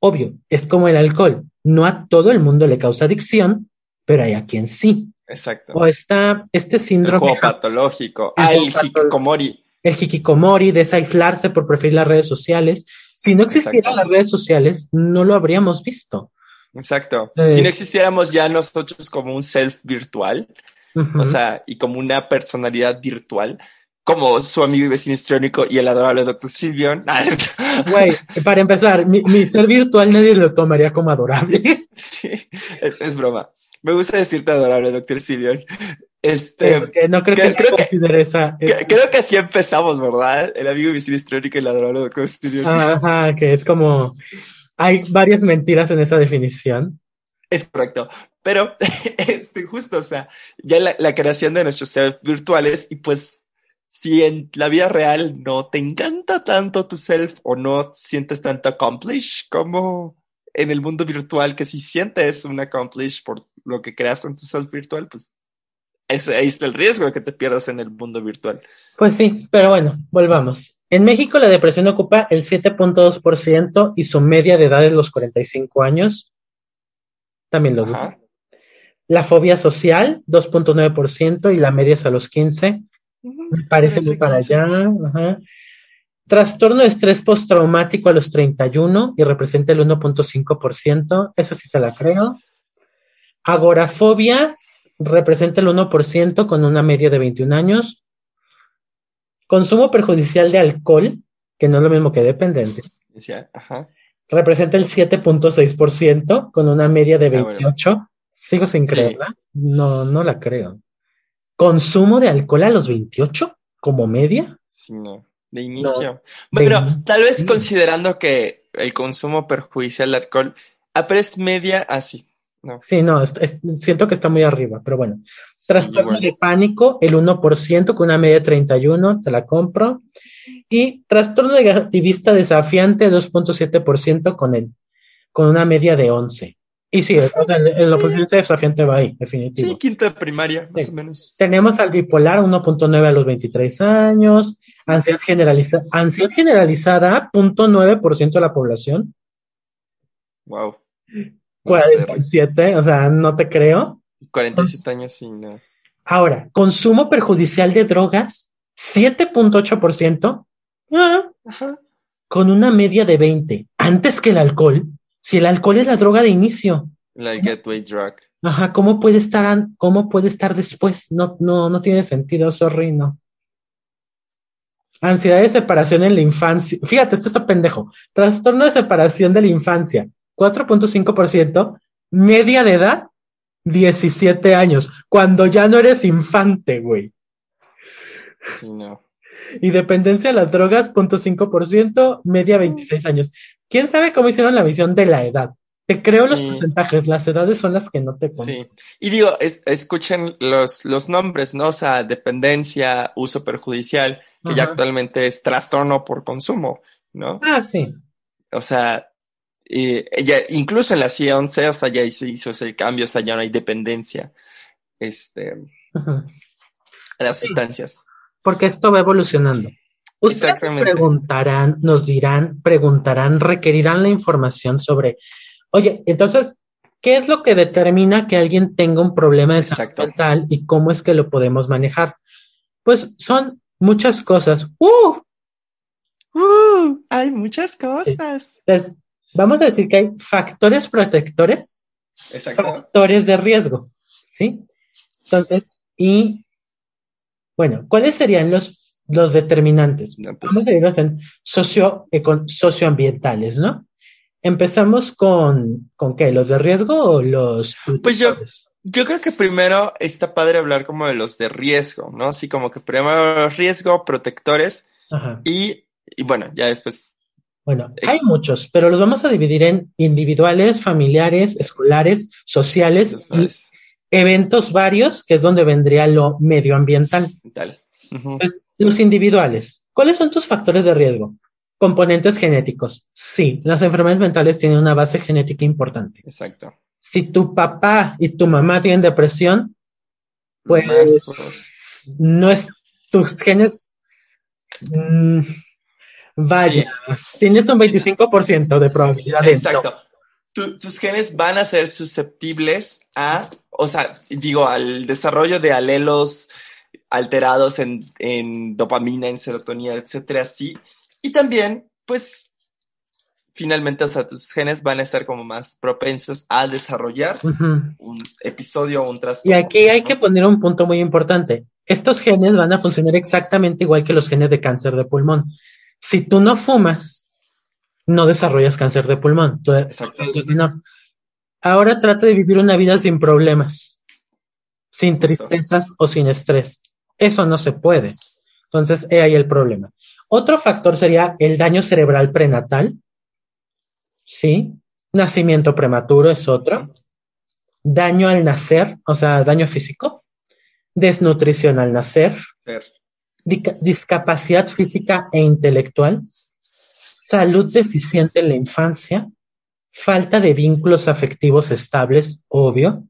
Obvio, es como el alcohol. No a todo el mundo le causa adicción, pero hay a quien sí. Exacto. O está este El síndrome juego patológico. El Ah, juego el hikikomori. el hikikomori, de ese aislarse por preferir las redes sociales. Si no existieran las redes sociales, no lo habríamos visto. Exacto. Eh. Si no existiéramos ya nosotros como un self virtual, O sea, y como una personalidad virtual, como su amigo y vecino histriónico y el adorable Dr. Silvion. Ah, Güey, para empezar, mi, mi ser virtual nadie lo tomaría como adorable. sí, es, es broma. Me gusta decirte adorable Dr. Silvion. Este, Porque no creo que, creo- creo que- considere esa. que- creo que así empezamos, ¿verdad? El amigo y vecino histriónico y el adorable Dr. Silvion. Ajá, que es como. Hay varias mentiras en esa definición. Es correcto. Pero, este, justo, o sea, ya la, creación de nuestros self virtuales y pues, si en la vida real no te encanta tanto tu self o no sientes tanto accomplish como en el mundo virtual, que si sientes un accomplish por lo que creaste en tu self virtual, pues, ese, está el riesgo de que te pierdas en el mundo virtual. Pues sí, pero bueno, volvamos. En México la depresión ocupa el 7.2% y su media de edad es los 45 años. También lo dudo. La fobia social, 2.9% y la media es a los 15. Me parece muy para allá. Ajá. Trastorno de estrés postraumático a los 31 y representa el 1.5%. Eso sí te la creo. Agorafobia representa el 1% con una media de 21 años. Consumo perjudicial de alcohol, que no es lo mismo que dependencia, ajá. Representa el 7.6% con una media de Ah, bueno. 28. Sigo sin Sí. creerla. No, no la creo. Consumo de alcohol a los 28 como media. Sí, no. De inicio. de Bueno, inicio. tal vez considerando que el consumo perjudicial de alcohol, ah, pero es media así. no. Sí, no, es- es- siento que está muy arriba, pero bueno. Sí, Trastorno de pánico, el 1% con una media de 31, te la compro. Y trastorno negativista desafiante, 2.7% con el, con una media de 11. Y sí, o sea, el, el oposición desafiante va ahí, definitivo. Sí, quinta primaria, más Sí. o menos. Tenemos al bipolar 1.9 a los 23 años, ansiedad generalizada, ansiedad generalizada 0.9% de la población. Wow. 47, o sea, no te creo. 47 años sí, no. Ahora, consumo perjudicial de drogas, 7.8%, ah, con una media de 20. Antes que el alcohol, si el alcohol es la droga de inicio, La gateway drug. ajá, ¿cómo puede estar, cómo puede estar después? No, no, no tiene sentido, sorry, no. Ansiedad de separación en la infancia. Fíjate, esto está pendejo. Trastorno de separación de la infancia, 4.5%. Media de edad, 17 años. Cuando ya no eres infante, güey. Sí, no. Y dependencia de las drogas, 0.5%. Media, 26 años. ¿Quién sabe cómo hicieron la visión de la edad? Te creo los porcentajes, las edades son las que no te ponen. Sí. Y digo, es- escuchen los, los nombres, ¿no? O sea, dependencia, uso perjudicial, que ya actualmente es trastorno por consumo, ¿no? Ah, sí. O sea, eh, ya, incluso en la CIA 11, o sea, ya se hizo ese cambio, o sea, ya no hay dependencia, este, a las sustancias. porque esto va evolucionando. Ustedes preguntarán, nos dirán, preguntarán, requerirán la información sobre, oye, entonces, ¿qué es lo que determina que alguien tenga un problema de salud mental y cómo es que lo podemos manejar? Pues son muchas cosas. ¡Uh! ¡Uh! Hay muchas cosas. Entonces, vamos a decir que hay factores protectores, Exacto. factores de riesgo, ¿sí? Entonces, y, bueno, ¿cuáles serían los, los determinantes? Entonces, Vamos a irnos en socio, econ- socioambientales, ¿no? Empezamos con, ¿con qué? ¿Los de riesgo o los Pues yo-? Yo creo que primero está padre hablar como de los de riesgo, ¿no? Así como que primero riesgo, protectores Ajá. y, y bueno, ya después. Bueno, hay muchos, pero los vamos a dividir en individuales, familiares, escolares, sociales y eventos varios, que es donde vendría lo medioambiental. los individuales. ¿Cuáles son tus factores de riesgo? Componentes genéticos. Sí, las enfermedades mentales tienen una base genética importante. Exacto. Si tu papá y tu mamá tienen depresión, pues Más no es tus genes. mm, vaya, tienes un 25% de probabilidad de Exacto. Tu- tus genes van a ser susceptibles a, o sea, digo, al desarrollo de alelos alterados en, en dopamina, en serotonina, etcétera, sí. Y también, pues, finalmente, o sea, tus genes van a estar como más propensos a desarrollar un episodio o un Y trastorno. aquí hay que poner un punto muy importante. Estos genes van a funcionar exactamente igual que los genes de cáncer de pulmón. Si tú no fumas, no desarrollas cáncer de pulmón. Tú- no. Ahora trata de vivir una vida sin problemas, sin Justo. tristezas o sin estrés. Eso no se puede. Entonces, he ahí el problema. Otro factor sería el daño cerebral prenatal. Sí. Nacimiento prematuro es otro. Daño al nacer, o sea, daño físico. Desnutrición al nacer. Ser. Discapacidad física e intelectual. Salud deficiente en la infancia. Falta de vínculos afectivos estables, obvio.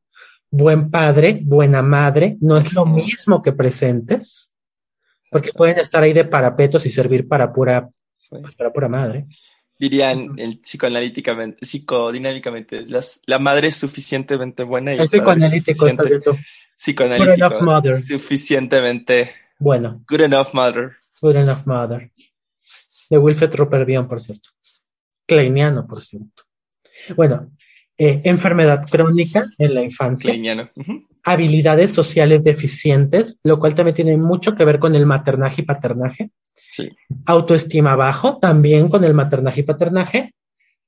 Buen padre, buena madre. No es lo mismo que presentes, porque pueden estar ahí de parapetos y servir para pura, pues, para pura madre. Dirían el psicoanalíticamente, psicodinámicamente, las- la madre es suficientemente buena y el Es es psicoanalítico, está suficiente- psicoanalítico, suficientemente Bueno, good enough mother. Good Enough Mother. De Wilfred Rupert por cierto. Kleiniano, por cierto. Bueno, eh, enfermedad crónica en la infancia. Kleiniano. Habilidades sociales deficientes, lo cual también tiene mucho que ver con el maternaje y paternaje. Sí, Autoestima bajo, también con el maternaje y paternaje.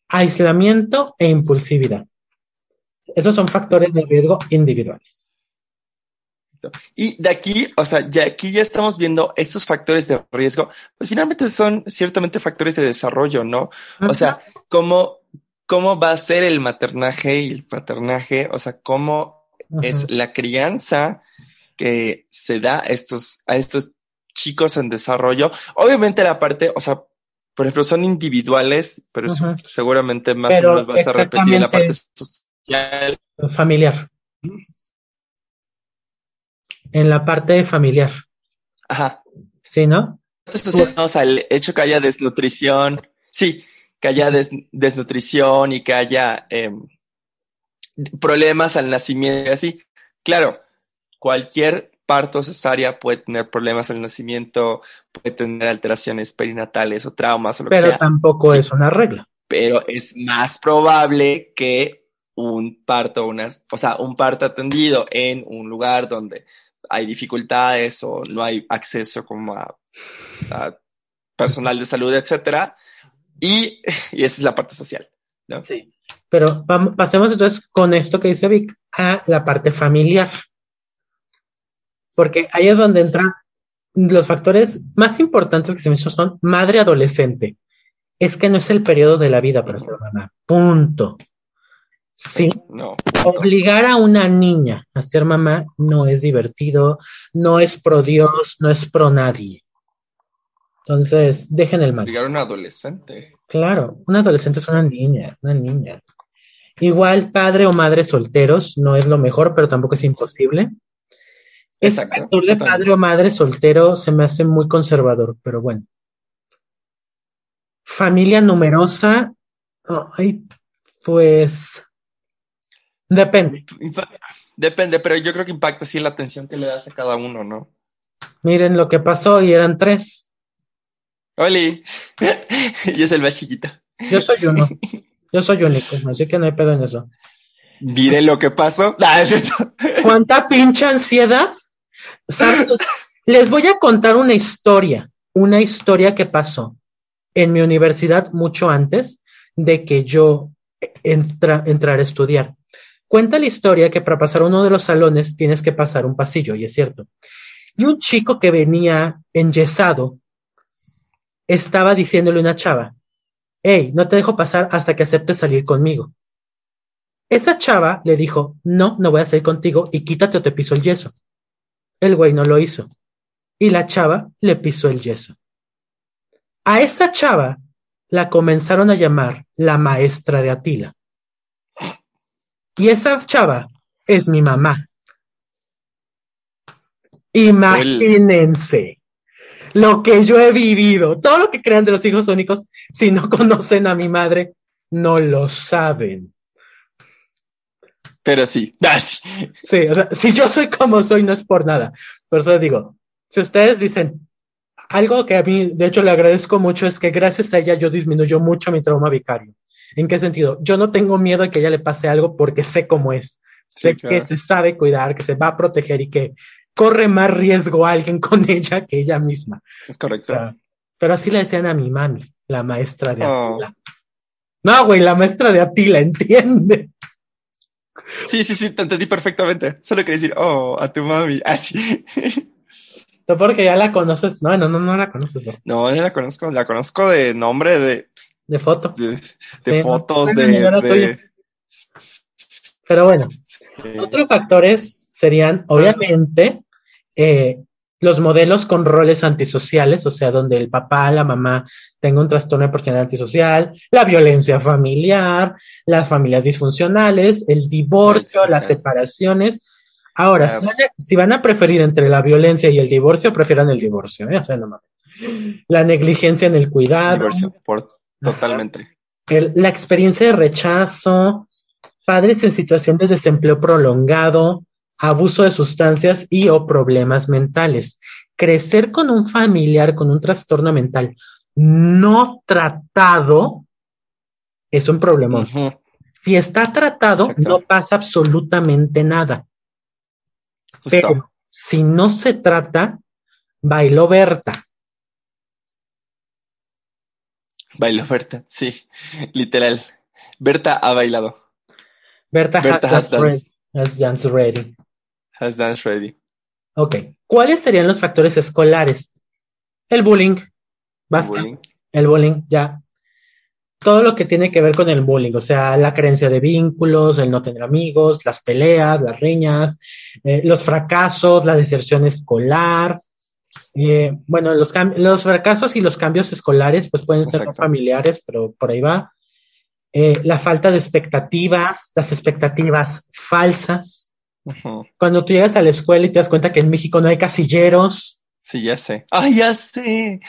Aislamiento e impulsividad. Esos son factores de riesgo individuales. Y de aquí, o sea, ya aquí ya estamos viendo estos factores de riesgo, pues finalmente son ciertamente factores de desarrollo, ¿no? O sea, cómo, cómo va a ser el maternaje y el paternaje, o sea, cómo es la crianza que se da a estos, a estos chicos en desarrollo. Obviamente la parte, o sea, por ejemplo, son individuales, pero seguramente más Pero o menos va a en la parte social. familiar. En la parte familiar, Ajá. ¿sí, no? O sea, el hecho que haya desnutrición, sí, que haya des- desnutrición y que haya, em, problemas al nacimiento y así. Claro, cualquier parto cesárea puede tener problemas al nacimiento, puede tener alteraciones perinatales o traumas o lo Pero que sea. tampoco Sí. es una regla. Pero es más probable que un parto, unas, o sea, un parto atendido en un lugar donde hay dificultades o no hay acceso como a, a personal de salud, etcétera. Y, y esa es la parte social, ¿no? Sí. Pero vamos, pasemos entonces con esto que dice Vic a la parte familiar. Porque ahí es donde entran los factores más importantes que se me hizo son madre adolescente. Es que no es el periodo de la vida para ser mamá. Punto. Sí, No. obligar a una niña a ser mamá no es divertido, no es pro Dios, no es pro nadie. Entonces, dejen el mal. Obligar a un adolescente. Claro, una adolescente es una niña, una niña. Igual padre o madre solteros no es lo mejor, pero tampoco es imposible. Exacto, factor de padre o madre soltero se me hace muy conservador, pero bueno. Familia numerosa, ay, pues depende. Depende, pero yo creo que impacta sí la atención que le das a cada uno, ¿no? Miren lo que pasó y eran tres. Oli, yo soy el más chiquito. Yo soy uno. Yo soy único, así que no hay pedo en eso. Miren lo que pasó. Ah, es. ¿Cuánta pinche ansiedad? Santos, Les voy a contar una historia, una historia que pasó en mi universidad mucho antes de que yo entra, entrara a estudiar. Cuenta la historia que para pasar uno de los salones tienes que pasar un pasillo, y es cierto. Y un chico que venía enyesado estaba diciéndole a una chava, hey, no te dejo pasar hasta que aceptes salir conmigo. Esa chava le dijo, no, no voy a salir contigo y quítate o te piso el yeso. El güey no lo hizo. Y la chava le pisó el yeso. A esa chava la comenzaron a llamar la maestra de Atila. Y esa chava es mi mamá. Imagínense lo que yo he vivido, todo lo que crean de los hijos únicos, si no conocen a mi madre, no lo saben. Pero sí. Sí. O sea, si yo soy como soy, no es por nada. Por eso digo, si ustedes dicen, algo que a mí, de hecho, le agradezco mucho es que gracias a ella yo disminuyó mucho mi trauma vicario. ¿En qué sentido? Yo no tengo miedo de que ella le pase algo porque sé cómo es. Sé Sí, claro. que se sabe cuidar, que se va a proteger y que corre más riesgo alguien con ella que ella misma. Es O correcto. sea, pero así le decían a mi mami, la maestra de Oh. Atila. No, güey, la maestra de Atila, entiende. Sí, sí, sí, te entendí perfectamente. Solo quería decir, oh, a tu mami. Ah, sí. No porque ya la conoces. No, no, no, no la conoces, bro. No, yo la conozco, la conozco de nombre, de, De foto. de, de Sí, fotos, de. Pero bueno, otros factores serían, obviamente, eh, los modelos con roles antisociales, o sea, donde el papá, la mamá tenga un trastorno de personalidad antisocial, la violencia familiar, las familias disfuncionales, el divorcio, Sí, las separaciones. Ahora, Claro. si van, a, si van a preferir entre la violencia y el divorcio, prefieran el divorcio, ¿eh? O sea, no mames. La negligencia en el cuidado, divorcio, por, totalmente. el- la experiencia de rechazo, padres en situación de desempleo prolongado, abuso de sustancias y o problemas mentales. Crecer con un familiar con un trastorno mental no tratado es un problema. Si está tratado, Exacto. no pasa absolutamente nada. Justo. Pero si no se trata, bailó Berta. Bailó Berta, sí, literal. Berta ha bailado. Berta, Berta has, has dance. Has dance ready. Has dance ready. Ok. ¿Cuáles serían los factores escolares? El bullying. Basta. Bullying. El bullying, ya. Todo lo que tiene que ver con el bullying, o sea, la carencia de vínculos, el no tener amigos, las peleas, las riñas, eh, los fracasos, la deserción escolar. Eh, bueno, los, fracasos y los cambios escolares, pues pueden ser no familiares, pero por ahí va. Eh, la falta de expectativas, las expectativas falsas. Cuando tú llegas a la escuela y te das cuenta que en México no hay casilleros, Sí, ya sé. ¡Ay, ya sé!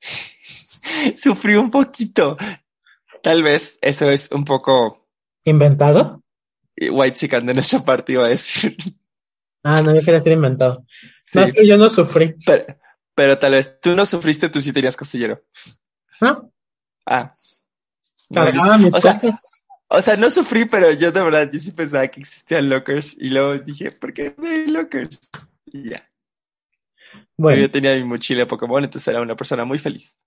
Sufrí un poquito. Tal vez eso es un poco inventado. White Sican de nuestra parte iba a decir. Ah, no, yo quería ser inventado. Sí, Más que yo no sufrí. pero, pero tal vez tú no sufriste, tú sí tenías costillero. ¿No? Ah. No, yo- mis o sea, o sea, no sufrí, pero yo de verdad, yo sí pensaba que existían lockers y luego dije, ¿por qué no hay lockers? Y ya. Bueno, yo tenía mi mochila de Pokémon, entonces era una persona muy feliz.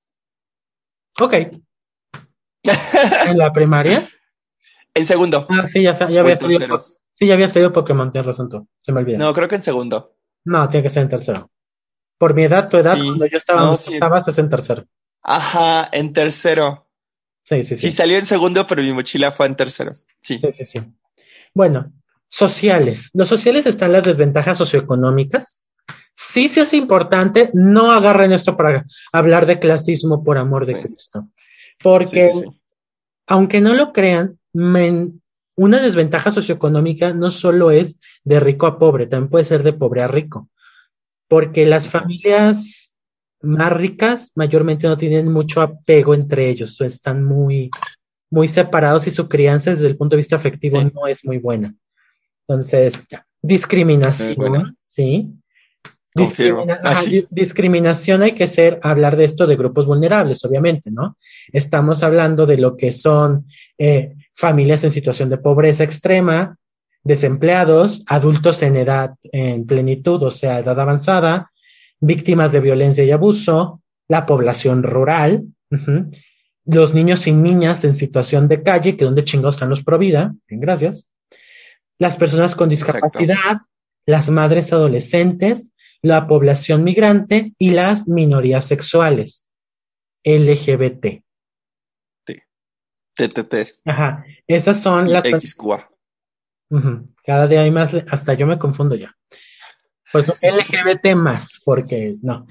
ok. En la primaria. en segundo. Ah, sí, ya, ya había salido. Sí, ya había salido Pokémon, tienes razón tú. Se me olvidó. No, creo que en segundo. Tiene que ser en tercero. Por mi edad, tu edad, Sí. cuando yo estaba No, sí. estabas, es en tercero. Ajá, en tercero. Sí, sí, Sí, sí. salió en segundo, pero mi mochila fue en tercero. Sí. Sí, sí, sí. Bueno, sociales. Los sociales están las desventajas socioeconómicas. Sí, sí es importante. No agarren esto para hablar de clasismo por amor de. Cristo. Porque, aunque no lo crean, men- una desventaja socioeconómica no solo es de rico a pobre, también puede ser de pobre a rico. Porque las familias más ricas mayormente no tienen mucho apego entre ellos, están muy, muy separados y su crianza desde el punto de vista afectivo Sí. no es muy buena. Entonces, ya. discriminación. ¿sí? Discrimina- ajá, discriminación hay que ser, hablar de esto de grupos vulnerables, obviamente, ¿no? Estamos hablando de lo que son eh, familias en situación de pobreza extrema, desempleados, adultos en edad, en plenitud, o sea, edad avanzada, víctimas de violencia y abuso, la población rural, los niños y niñas en situación de calle, que donde chingados están los Provida, bien, gracias, las personas con Exacto. discapacidad, las madres adolescentes, la población migrante y las minorías sexuales, LGBT. TTT. Ajá, esas son Y las... XQA. Cada día hay más, hasta yo me confundo ya. Pues LGBT más, porque no,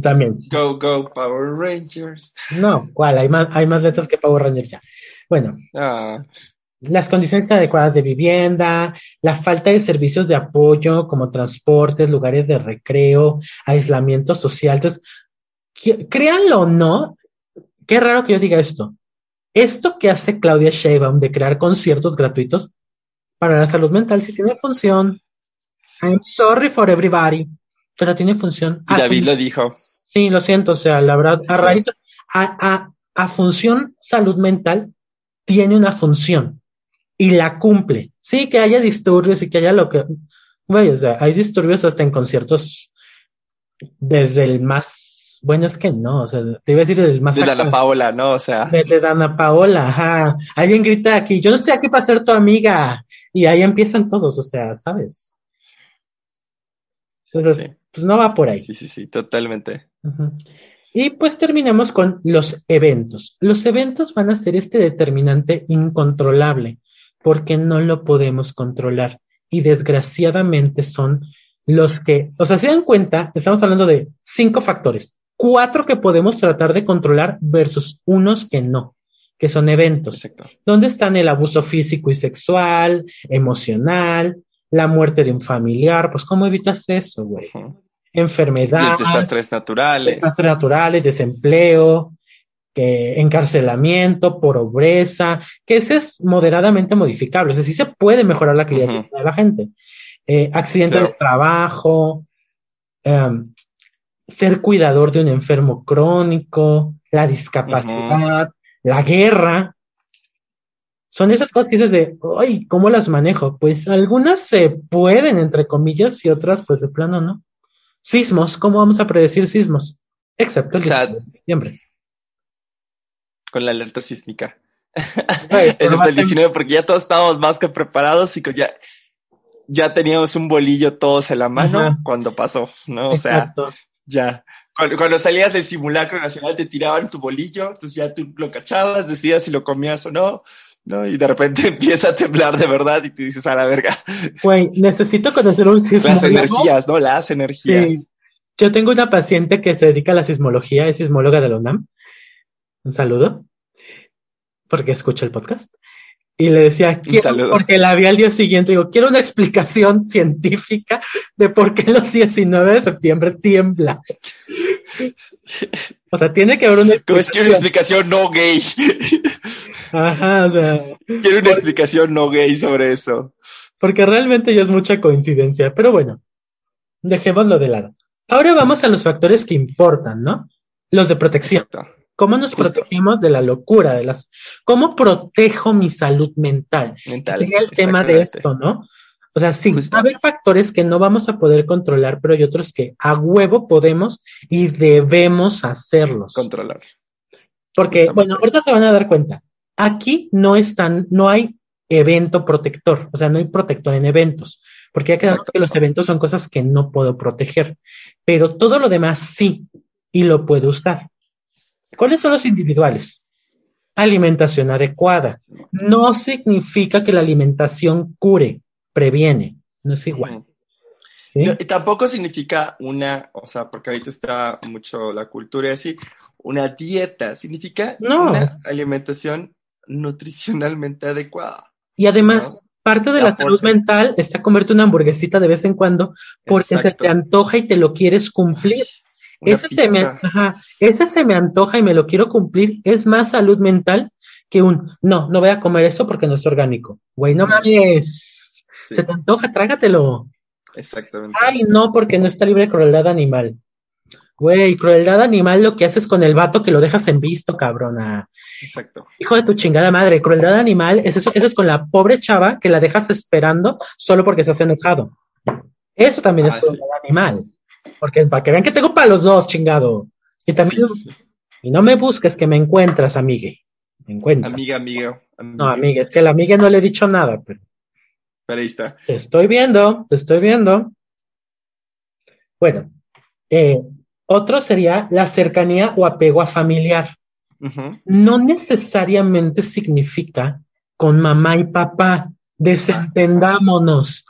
también. Go, go, Power Rangers. No, ¿cuál? Hay más, hay más letras que Power Rangers ya. Bueno, Ah, las condiciones adecuadas de vivienda, la falta de servicios de apoyo como transportes, lugares de recreo, aislamiento social. Entonces, créanlo o no, qué raro que yo diga esto. Esto que hace Claudia Sheinbaum de crear conciertos gratuitos para la salud mental sí tiene función. I'm sorry for everybody, pero tiene función. y Ah, David sí. lo dijo. Sí, lo siento, o sea, la verdad, a raíz, a, a, a función salud mental tiene una función y la cumple. Sí, que haya disturbios y que haya lo que, güey, o sea, hay disturbios hasta en conciertos desde el más, bueno, es que no, o sea, te iba a decir del más De Dana Paola, ¿no? O sea, de, de Dana Paola, ajá. Alguien grita aquí, yo no estoy aquí para ser tu amiga. Y ahí empiezan todos, o sea, ¿sabes? Entonces, Sí. pues no va por ahí. sí, sí, sí, totalmente. Y pues terminamos con los eventos. Los eventos van a ser este determinante incontrolable porque no lo podemos controlar y desgraciadamente son los que, o sea, se dan cuenta, estamos hablando de cinco factores, cuatro que podemos tratar de controlar versus unos que no, que son eventos. Exacto. ¿Dónde están el abuso físico y sexual, emocional, la muerte de un familiar? Pues, ¿cómo evitas eso, güey? Ujú. Enfermedad, Los desastres naturales. desastres naturales, desempleo, que encarcelamiento, pobreza, que ese es moderadamente modificable. O sea, sí se puede mejorar la calidad de Ujú. vida de la gente. Eh, accidente Claro. de trabajo, em, ser cuidador de un enfermo crónico, la discapacidad, la guerra. Son esas cosas que dices de, ay, ¿cómo las manejo? Pues algunas se pueden, entre comillas, y otras, pues de plano no. Sismos, ¿cómo vamos a predecir sismos? Excepto el O sea, 19 de septiembre. Con la alerta sísmica. Excepto el probablemente- 19, porque ya todos estábamos más que preparados y que ya, ya teníamos un bolillo todos en la mano Ajá. cuando pasó, ¿no? O sea, Exacto. Ya. Cuando, cuando salías del simulacro nacional te tiraban tu bolillo, entonces ya tú lo cachabas, decías si lo comías o no, ¿no? Y de repente empieza a temblar de verdad y tú dices a la verga. Güey, necesito conocer un Las sismólogo. energías, ¿no? Las energías. Sí. Yo tengo una paciente que se dedica a la sismología, es sismóloga de la UNAM. Un saludo, porque escucha el podcast. Y le decía, quiero, porque la vi al día siguiente, digo, quiero una explicación científica de por qué los 19 de septiembre tiembla. O sea, tiene que haber una Como es que una explicación. explicación no gay. Ajá, o sea, Quiero una explicación no gay sobre eso. porque realmente ya es mucha coincidencia. Pero bueno, dejémoslo de lado. Ahora vamos a los factores que importan, ¿no? Los de protección. Exacto. ¿Cómo nos Justo. protegemos de la locura, de las, cómo protejo mi salud mental? Mental. Sería el tema de esto, ¿no? O sea, sí, Justo. va a haber factores que no vamos a poder controlar, pero hay otros que a huevo podemos y debemos hacerlos. Controlar. Porque, Justamente. bueno, ahorita se van a dar cuenta. Aquí no están, no hay evento protector, o sea, no hay protector en eventos, porque ya quedamos Exacto. que los eventos son cosas que no puedo proteger, pero todo lo demás sí, y lo puedo usar. ¿Cuáles son los individuales? Alimentación adecuada. No significa que la alimentación cure, previene, no es igual. ¿sí? No, y tampoco significa una, o sea, porque ahorita está mucho la cultura y así, una dieta, significa No. una alimentación nutricionalmente adecuada. Y además, ¿no? parte de la salud mental está comerte una hamburguesita de vez en cuando porque se te antoja y te lo quieres cumplir. Ese se, me, ajá, ese se me antoja y me lo quiero cumplir. Es más salud mental que un, no, no voy a comer eso porque no es orgánico. Güey, no mames. Sí, Se te antoja, trágatelo. exactamente. Ay, no, porque no está libre de crueldad animal. Güey, crueldad animal lo que haces con el vato que lo dejas en visto, cabrona. Exacto. Hijo de tu chingada madre, crueldad animal es eso que haces con la pobre chava que la dejas esperando solo porque se has enojado. Eso también Ah, es crueldad animal. Porque para que vean que tengo para los dos, chingado. Y también, Sí, sí, sí. y no me busques que me encuentras, amigue. Me encuentras. Amiga, amigo. No, amiga, es que la amiga no le he dicho nada, pero Pero ahí está. te estoy viendo, te estoy viendo. Bueno, eh, otro sería la cercanía o apego a familiar. No necesariamente significa con mamá y papá. Desentendámonos.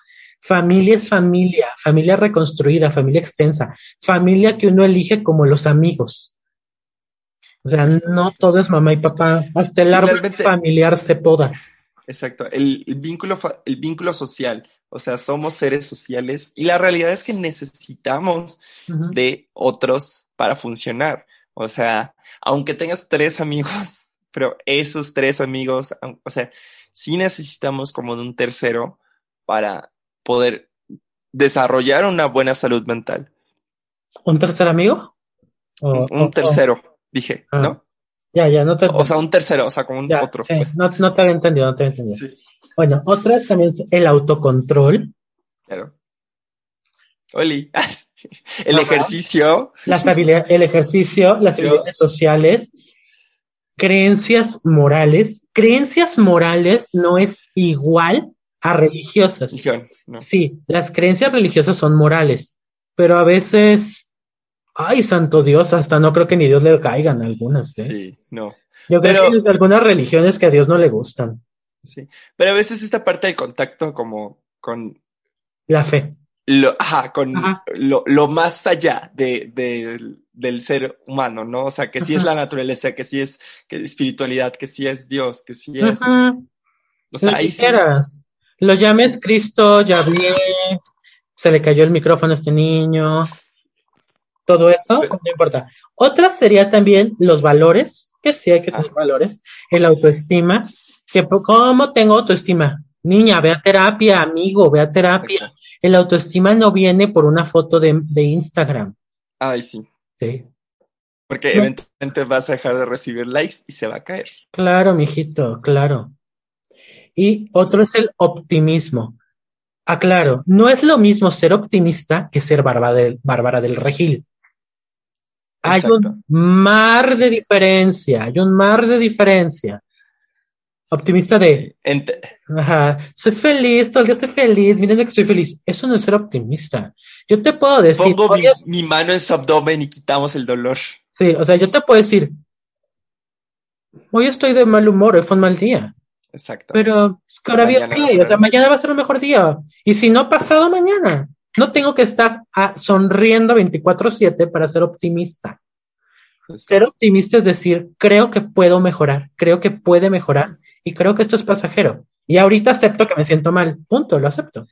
Familia es familia, familia reconstruida, familia extensa, familia que uno elige como los amigos. O sea, no todo es mamá y papá, hasta el árbol familiar se poda. Exacto. El, el vínculo, el vínculo social. O sea, somos seres sociales y la realidad es que necesitamos de otros para funcionar. O sea, aunque tengas tres amigos, pero esos tres amigos, o sea, sí necesitamos como de un tercero para poder desarrollar una buena salud mental. ¿Un tercer amigo? O- Un, tercero, dije, Ah, ¿no? Ya, ya, no te O sea, un tercero, o sea, un ya, otro. sí, pues. no, no te había entendido, no te había entendido. Sí, Bueno, otra es también el autocontrol, claro. Oli, el Ajá. ejercicio, las habilidades, el ejercicio, las habilidades sociales, creencias morales. Creencias morales no es igual a religiosas. dijeron, no. Sí, las creencias religiosas son morales, pero a veces, ay, santo Dios, hasta no creo que ni Dios le caigan algunas. ¿eh? Sí, no. Yo creo que hay algunas religiones que a Dios no le gustan. Sí. Pero a veces esta parte del contacto como con La fe. lo, ajá, con Ajá. Lo, lo más allá de, de- del ser humano, ¿no? O sea, que sí es la naturaleza, que sí es que espiritualidad, que sí es Dios, que sí es, Ajá. o sea, ahí sí, quieras. Lo llames Cristo, ya hablé, se le cayó el micrófono a este niño. Todo eso, no importa. Otra sería también los valores, que sí hay que Ah. tener valores, el autoestima, que ¿cómo tengo autoestima? Niña, ve a terapia, amigo, ve a terapia. El autoestima no viene por una foto de, de Instagram. ay, sí, Sí. porque No. eventualmente vas a dejar de recibir likes y se va a caer. Claro, mijito, claro. Y otro es el optimismo. Aclaro, no es lo mismo ser optimista que ser Bárbara del, Bárbara del Regil. Hay Exacto. un mar de diferencia, hay un mar de diferencia. Optimista de, Ent- ajá, soy feliz, todo el día soy feliz, miren que soy feliz. Eso no es ser optimista. Yo te puedo decir, pongo mi, "Oye, mi mano en su abdomen y quitamos el dolor. sí, o sea, yo te puedo decir, hoy estoy de mal humor, hoy fue un mal día. Exacto. Pero es que ahora Mañana viene, o sea, mañana va a ser un mejor día. Y si no, pasado mañana. No tengo que estar ah, sonriendo 24/7 para ser optimista. Justo. Ser optimista es decir, creo que puedo mejorar, creo que puede mejorar y creo que esto es pasajero. Y ahorita acepto que me siento mal. Punto, lo acepto.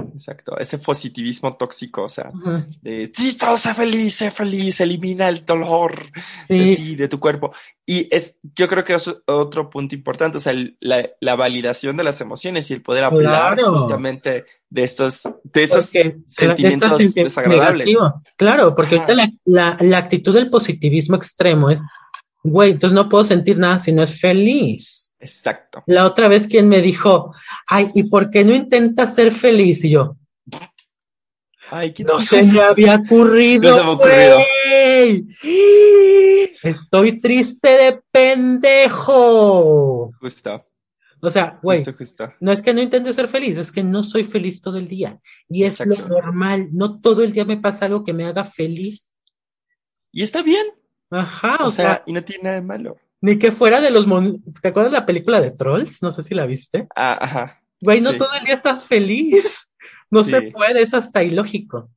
Exacto, ese positivismo tóxico, o sea, Ujú. de, sí, todo sé feliz, sé feliz, elimina el dolor de ti, de tu cuerpo. Y es, yo creo que es otro punto importante, o sea, el- la, la validación de las emociones y el poder hablar Claro. justamente de estos, de estos porque sentimientos desagradables. negativo. Claro, porque ahorita la, la, la actitud del positivismo extremo es, güey, entonces no puedo sentir nada si no es feliz. Exacto. La otra vez quien me dijo, ay, ¿y por qué no intentas ser feliz? Y yo, Ay, qué no se me había ocurrido. No se me ha ocurrido. Estoy triste de pendejo. Justo, O sea, güey, justo, justo. no es que no intente ser feliz, es que no soy feliz todo el día. Y es Exacto. lo normal. No todo el día me pasa algo que me haga feliz. Y está bien, Ajá, o, sea, y no tiene nada de malo. Ni que fuera de los mon... ¿Te acuerdas de la película de Trolls? No sé si la viste. Ah, ajá. Güey, no Sí. todo el día estás feliz. No Sí. se puede, es hasta ilógico.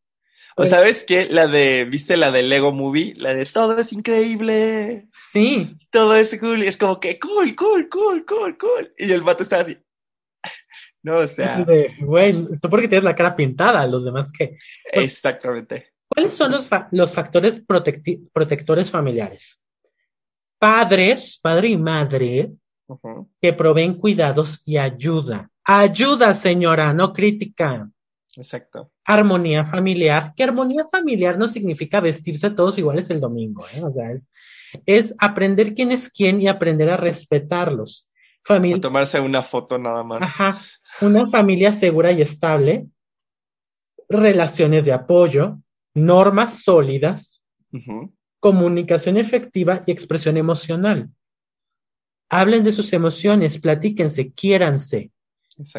O sabes qué, la de, viste la de Lego Movie, la de todo es increíble, Sí, todo es cool, y es como que cool, cool, cool, cool, cool. Y el vato está así. No, o sea, güey, tú porque tienes la cara pintada, los demás que. exactamente. ¿Cuáles son los, fa- los factores protectores familiares? Padres, padre y madre, que proveen cuidados y ayuda. Ayuda, señora, no crítica. Exacto. Armonía familiar, que armonía familiar no significa vestirse todos iguales el domingo, ¿eh? O sea, es, es aprender quién es quién y aprender a respetarlos. Familia, tomarse una foto nada más. ajá, una familia segura y estable, relaciones de apoyo, normas sólidas, Ujú, comunicación efectiva y expresión emocional. Hablen de sus emociones, platíquense, quiéranse.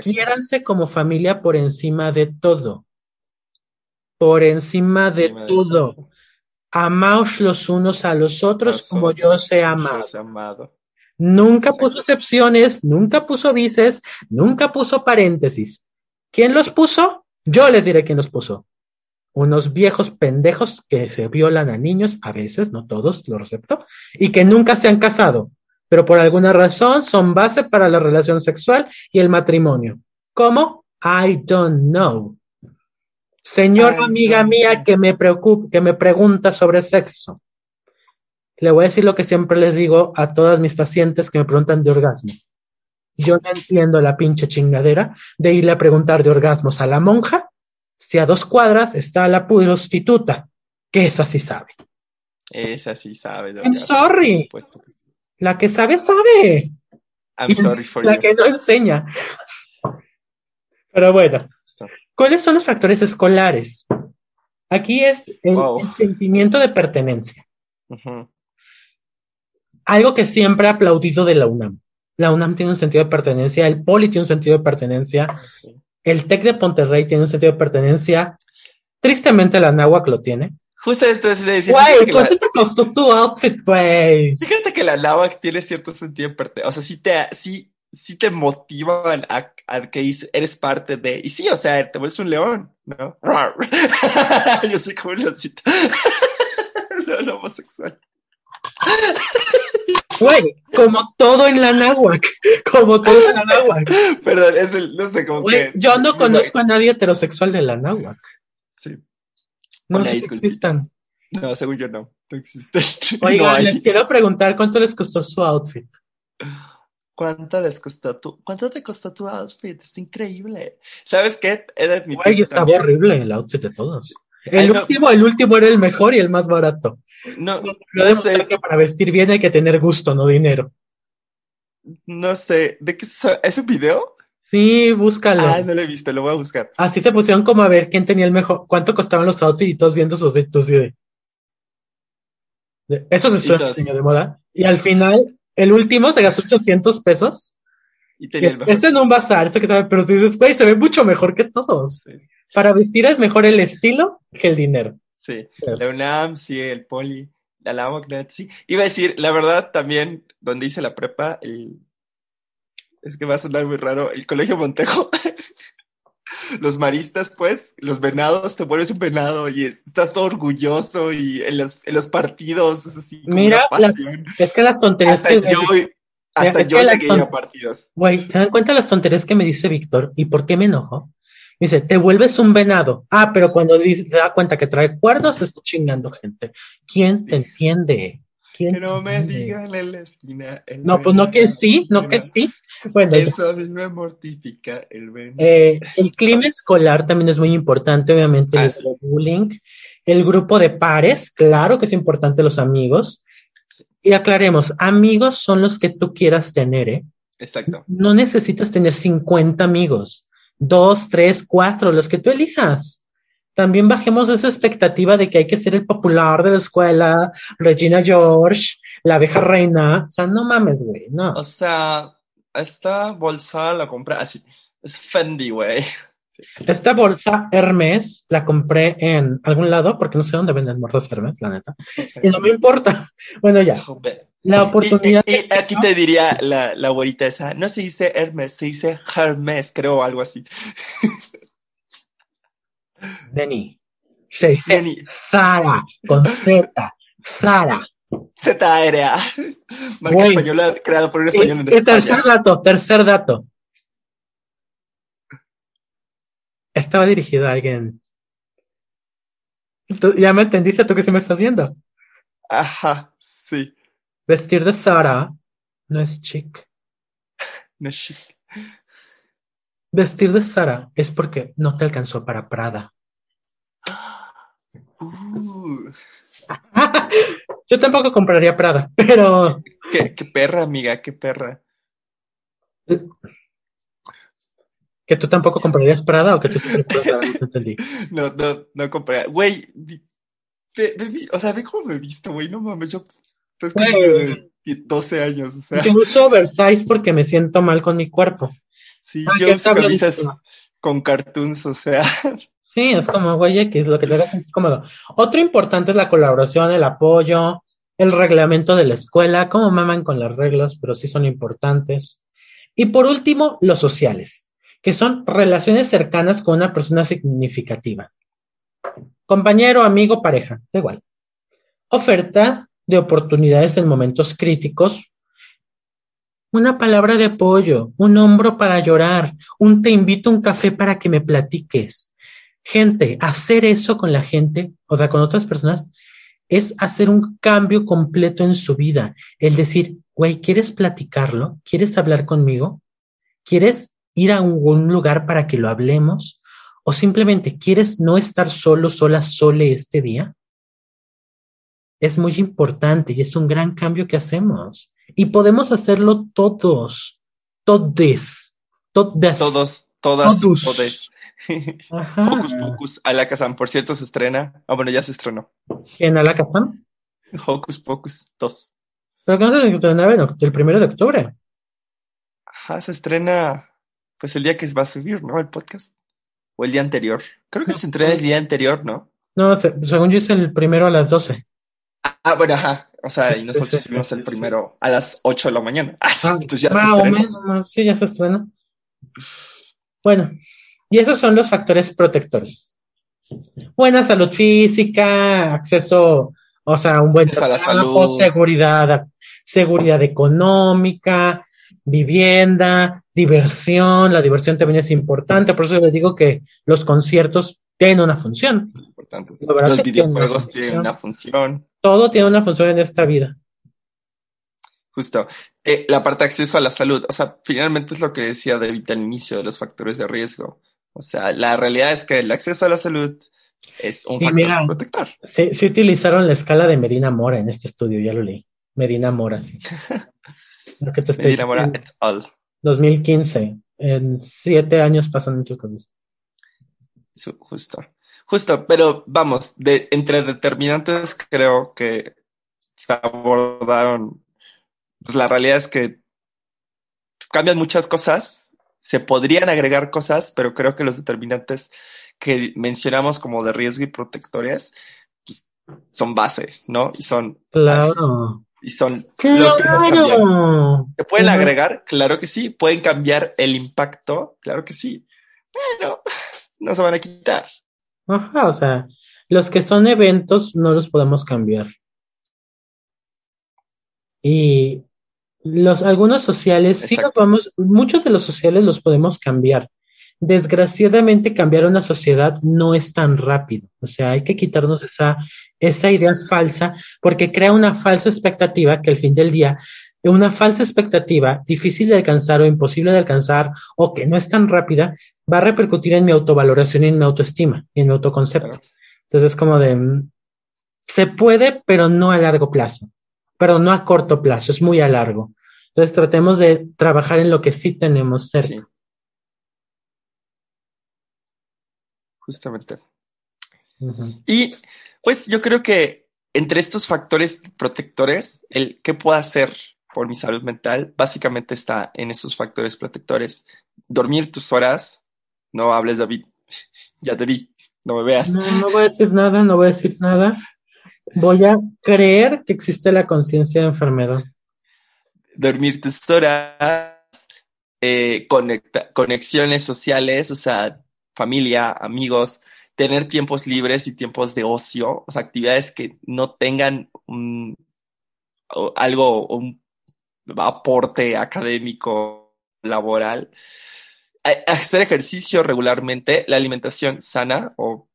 Quiéranse como familia por encima de todo. Por encima de Encima de todo. Amaos los unos a los otros como yo os he amado. Nunca Exacto. puso excepciones, nunca puso vices, nunca puso paréntesis. ¿Quién los puso? Yo les diré quién los puso. Unos viejos pendejos que se violan a niños, a veces, no todos, lo acepto, y que nunca se han casado, pero por alguna razón son base para la relación sexual y el matrimonio. ¿Cómo? I don't know. Señora I amiga mía que me preocupa, que me pregunta sobre sexo. Le voy a decir lo que siempre les digo a todas mis pacientes que me preguntan de orgasmo. Yo no entiendo la pinche chingadera de irle a preguntar de orgasmos a la monja si a dos cuadras está la prostituta, que esa sí sabe. Esa sí sabe. I'm sorry. Por que sí. La que sabe, sabe. I'm sorry for la you. que no enseña. Pero bueno. ¿cuáles son los factores escolares? Aquí es el, Wow. el sentimiento de pertenencia. Algo que siempre he aplaudido de la UNAM. La UNAM tiene un sentido de pertenencia, el Poli tiene un sentido de pertenencia, sí. El TEC de Monterrey tiene un sentido de pertenencia. Tristemente la NAWAC lo tiene. Justo esto es de decir, Güey, la, ¿cuánto te costó tu outfit, güey? fíjate que la náhuatl tiene cierto sentido de pertenencia. O sea, sí te, sí, sí te motivan a, a que eres parte de. Y sí, o sea, te vuelves un león, ¿no? Yo soy como un leoncito. no, no homosexual. Güey, como todo en la NAWAC, como todo en la NAWAC. Perdón, es el, no sé, Güey, que. yo no conozco a nadie heterosexual de la NAWAC. Sí. No Una sé si existan. No, según yo no. No existe. Oigan, No les quiero preguntar cuánto les costó su outfit. ¿Cuánto les costó tu, cuánto te costó tu outfit? Está increíble. ¿Sabes qué? De admitir Güey, estaba horrible el outfit de todos. Ay, El no. último, el último era el mejor y el más barato. No, Lo no demostré sé, que para vestir bien hay que tener gusto, no dinero. no sé. ¿De qué es ¿Es un video? Sí, búscalo. Ah, no lo he visto, lo voy a buscar. Así se pusieron como a ver quién tenía el mejor, cuánto costaban los outfits y todos viendo sus outfits de, de- Eso se estudia en todos. diseño de moda. Y al final, el último se gastó 800 pesos. Y tenía el mejor. Este en un bazar, esto que sabe, pero tú dices, güey, se ve mucho mejor que todos. Sí, Para vestir es mejor el estilo que el dinero. sí. Claro. La UNAM, sí, el Poli, la LAMOCNET, sí. Iba a decir, la verdad, también, donde hice la prepa, el... Es que va a sonar muy raro, el Colegio Montejo. Los maristas, pues, los venados, te vuelves un venado y es- estás todo orgulloso y en los, en los partidos es así como Mira, una. Es que las tonterías Hasta que... yo, hasta yo llegué a partidos. Güey, ¿se dan cuenta las tonterías que me dice Víctor? ¿Y por qué me enojo? Dice, te vuelves un venado. Ah, pero cuando dice- se da cuenta que trae cuernos, está chingando gente. ¿Quién te entiende? ¿Quién Que no me entiende? digan en la esquina. el No, pues no que sí, no que sí. Bueno. Eso a mí me mortifica el venado. Eh, el clima escolar también es muy importante, obviamente, Ah, el sí. bullying. El grupo de pares, claro que es importante los amigos. Y aclaremos, amigos son los que tú quieras tener, ¿eh? Exacto. No necesitas tener 50 amigos, dos, tres, cuatro, los que tú elijas. También bajemos esa expectativa de que hay que ser el popular de la escuela, Regina George, la abeja reina. O sea, no mames, güey, no. O sea, esta bolsa la compré así. Es Fendi, güey. Esta bolsa Hermes la compré en algún lado porque no sé dónde venden morras Hermes, la neta. Y no me importa. Bueno, ya. Joder. La oportunidad. y- y aquí te diría la, la abuelita esa, no se dice Hermes, se dice Hermes, creo, o algo así. Denny. Se dice Jenny, Zara, con Z. Zara. Z aérea. Marca española creada por un español en y tercer España. dato, tercer dato. Estaba dirigido a alguien. Tú- ya me entendiste tú que sí me estás viendo. Ajá, sí. Vestir de Zara no es chic. No es chic. Vestir de Zara es porque no te alcanzó para Prada. Uh, Yo tampoco compraría Prada, pero qué, qué perra, amiga, qué perra. Que tú tampoco comprarías Prada o que tú Prada, no. No, no, compré. Güey, o sea, ve cómo me he visto, güey, no mames, yo estás como de 12 años, o sea, Yo uso oversize porque me siento mal con mi cuerpo. sí, Ah, yo uso camisas con cartoons, o sea, Sí, es como, güey, X, lo que te haga sentir cómodo. Otro importante es la colaboración, el apoyo, el reglamento de la escuela, cómo maman con las reglas, pero sí son importantes. Y por último, los sociales, que son relaciones cercanas con una persona significativa. Compañero, amigo, pareja, da igual. Oferta de oportunidades en momentos críticos. Una palabra de apoyo, un hombro para llorar, un te invito a un café para que me platiques. Gente, hacer eso con la gente, o sea, con otras personas, es hacer un cambio completo en su vida. El decir, güey, ¿quieres platicarlo? ¿Quieres hablar conmigo? ¿Quieres ir a un, lugar para que lo hablemos? ¿O simplemente quieres no estar solo, sola, sole este día? Es muy importante y es un gran cambio que hacemos. Y podemos hacerlo todos, todes, todas. todos, todas, Todos. todes. Ajá. Hocus Pocus, a la Kazan, por cierto, se estrena. Ah, bueno, ya se estrenó. ¿En Alakazam? Hocus Pocus 2. Pero que no se estrenaba el primero de octubre. Ajá, se estrena, pues el día que va a subir, ¿no? El podcast. O el día anterior. Creo que se estrena el día anterior, ¿no? No, se- según yo es el primero a las 12. Ah, bueno, ajá. O sea, y nosotros sí, subimos sí, el primero a las 8 de la mañana. Ah, Ah, entonces ya se más o estrenó. menos, sí, ya se estrenó. Bueno, y esos son los factores protectores. Buena salud física, acceso, o sea, un buen Acceso a la trabajo, salud. seguridad, seguridad económica, vivienda, diversión. La diversión también es importante, por eso les digo que los conciertos tienen una función. Importantes. La verdad Los una videojuegos función. tienen una función. Todo tiene una función en esta vida. Justo. Eh, la parte de acceso a la salud. O sea, finalmente es lo que decía David al inicio de los factores de riesgo. O sea, la realidad es que el acceso a la salud es un Y factor mira, protector. Sí, sí utilizaron la escala de Medina Mora en este estudio, ya lo leí. Medina Mora, sí. Lo que te estoy Medina Mora et al. 2015. En siete años pasan muchas cosas. Justo. Justo, pero vamos, de, entre determinantes creo que se abordaron. Pues la realidad es que cambian muchas cosas, se podrían agregar cosas, pero creo que los determinantes que mencionamos como de riesgo y protectores pues, son base, ¿no? Y son, Claro. Y son los que cambian. Claro. ¿Se pueden Claro. agregar? Claro que sí. ¿Pueden cambiar el impacto? Claro que sí. Pero no se van a quitar. Ajá, o sea, los que son eventos no los podemos cambiar. Y los algunos sociales, sí los vamos, muchos de los sociales los podemos cambiar. Desgraciadamente cambiar una sociedad no es tan rápido. O sea, hay que quitarnos esa, esa idea falsa porque crea una falsa expectativa que al fin del día, una falsa expectativa difícil de alcanzar o imposible de alcanzar o que no es tan rápida, va a repercutir en mi autovaloración y en mi autoestima y en mi autoconcepto. Entonces es como de, mm, se puede, pero no a largo plazo, pero no a corto plazo, es muy a largo. Entonces tratemos de trabajar en lo que sí tenemos cerca. Justamente. Y pues yo creo que entre estos factores protectores, el qué puedo hacer por mi salud mental, básicamente está en esos factores protectores. Dormir tus horas, no hables David, ya te vi, no me veas. No, no voy a decir nada, no voy a decir nada. Voy a creer que existe la conciencia de enfermedad. Dormir tus horas, eh, conexiones sociales, o sea, familia, amigos, tener tiempos libres y tiempos de ocio, o sea, actividades que no tengan un, algo, un aporte académico, laboral. Hacer ejercicio regularmente, la alimentación sana o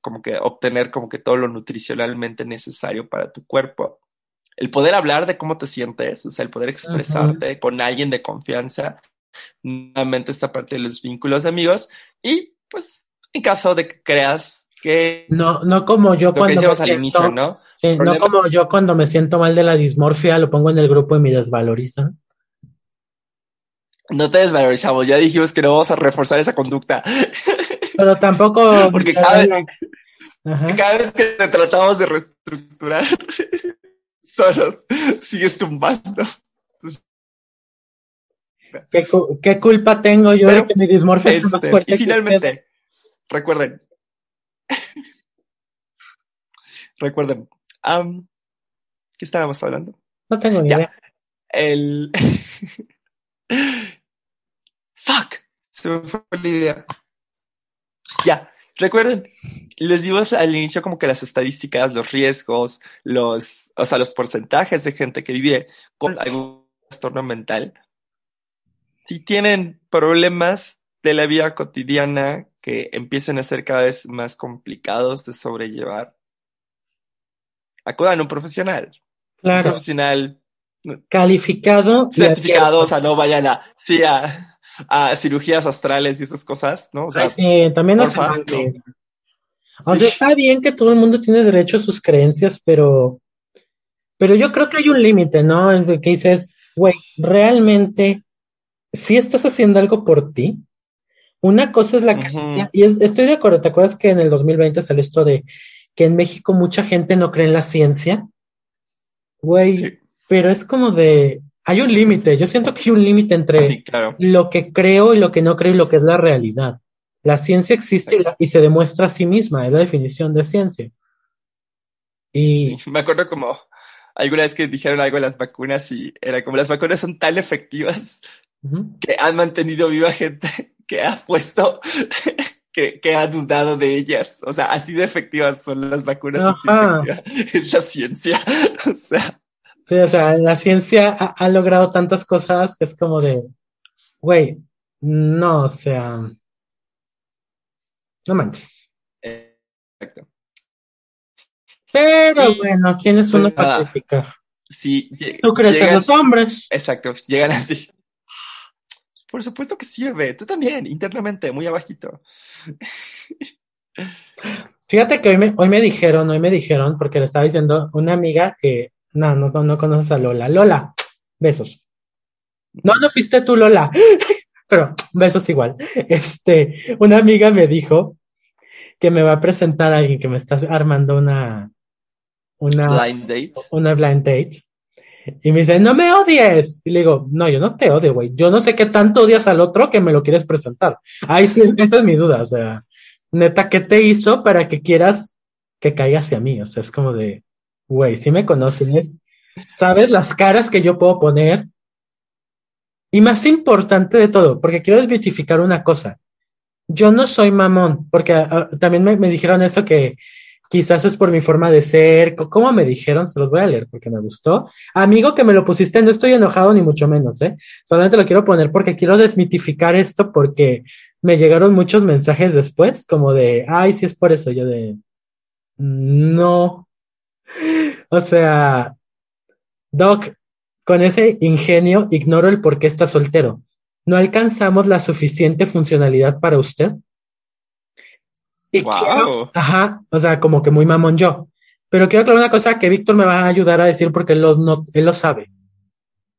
como que obtener como que todo lo nutricionalmente necesario para tu cuerpo. El poder hablar de cómo te sientes, o sea, el poder expresarte con alguien de confianza, nuevamente esta parte de los vínculos de amigos y pues en caso de que creas que no no como yo cuando me siento, inicio, ¿no? Sí, no como yo cuando me siento mal de la dismorfia lo pongo en el grupo y me desvalorizan. No te desvalorizamos, ya dijimos que no vamos a reforzar esa conducta. Pero tampoco porque cada vez, cada vez que te tratamos de reestructurar solo sigues tumbando. ¿Qué, culpa tengo yo de que mi dismorfia es más este, fuerte? Y finalmente, recuerden. recuerden. ¿Qué estábamos hablando? No tengo ni idea. El. Fuck. Se me fue la idea. Ya. Recuerden, les dimos al inicio como que las estadísticas, los riesgos, los, o sea, los porcentajes de gente que vive con algún trastorno mental si tienen problemas de la vida cotidiana que empiecen a ser cada vez más complicados de sobrellevar, acudan a un profesional. Claro. Un profesional calificado. Certificado, o sea, no vayan a, sí, a, a cirugías astrales y esas cosas, ¿no? O sea, sí, también no se O sea, está bien que todo el mundo tiene derecho a sus creencias, pero, pero yo creo que hay un límite, ¿no? En que dices, güey, realmente si estás haciendo algo por ti, una cosa es la creencia, y estoy de acuerdo, ¿te acuerdas que en el 2020 salió esto de que en México mucha gente no cree en la ciencia? Güey, pero es como de, hay un límite, yo siento que hay un límite entre lo que creo y lo que no creo y lo que es la realidad. La ciencia existe y, se demuestra a sí misma, es la definición de ciencia. Y me acuerdo como alguna vez que dijeron algo de las vacunas y era como las vacunas son tan efectivas que han mantenido viva gente que ha puesto, que, que ha dudado de ellas. O sea, así de efectivas son las vacunas. Es la ciencia. o sea. Sí, o sea, la ciencia ha, logrado tantas cosas que es como de, güey, no, o sea, no manches. Exacto. Pero bueno, ¿quién es una Sí, Tú crees en los hombres. Exacto, llegan así. Por supuesto que sirve. Tú también, internamente, muy abajito. Fíjate que hoy me, hoy me dijeron, hoy me dijeron, porque le estaba diciendo una amiga que, no, no, no conoces a Lola. Lola, besos. No, no fuiste tú, Lola. Pero besos igual. Este, una amiga me dijo que me va a presentar a alguien que me está armando una, una blind date. Una blind date. Y me dice, no me odies. Y le digo, no, yo no te odio, güey. Yo no sé qué tanto odias al otro que me lo quieres presentar. Ahí sí, esa es mi duda. O sea, neta, ¿qué te hizo para que quieras que caiga hacia mí? O sea, es como de, güey, si me conoces, sabes las caras que yo puedo poner. Y más importante de todo, porque quiero desmitificar una cosa. Yo no soy mamón, porque ah, también me, me dijeron eso que, Quizás es por mi forma de ser. ¿Cómo me dijeron? Se los voy a leer porque me gustó. Amigo que me lo pusiste, no estoy enojado ni mucho menos, ¿eh? Solamente lo quiero poner porque quiero desmitificar esto porque me llegaron muchos mensajes después, como de, ay, sí es por eso. Yo de, no. O sea, Doc, con ese ingenio ignoro el por qué está soltero. ¿No alcanzamos la suficiente funcionalidad para usted? Y quiero- Wow. Ajá, o sea, como que muy mamón yo. Pero quiero aclarar una cosa que Víctor me va a ayudar a decir porque él lo, no, él lo sabe.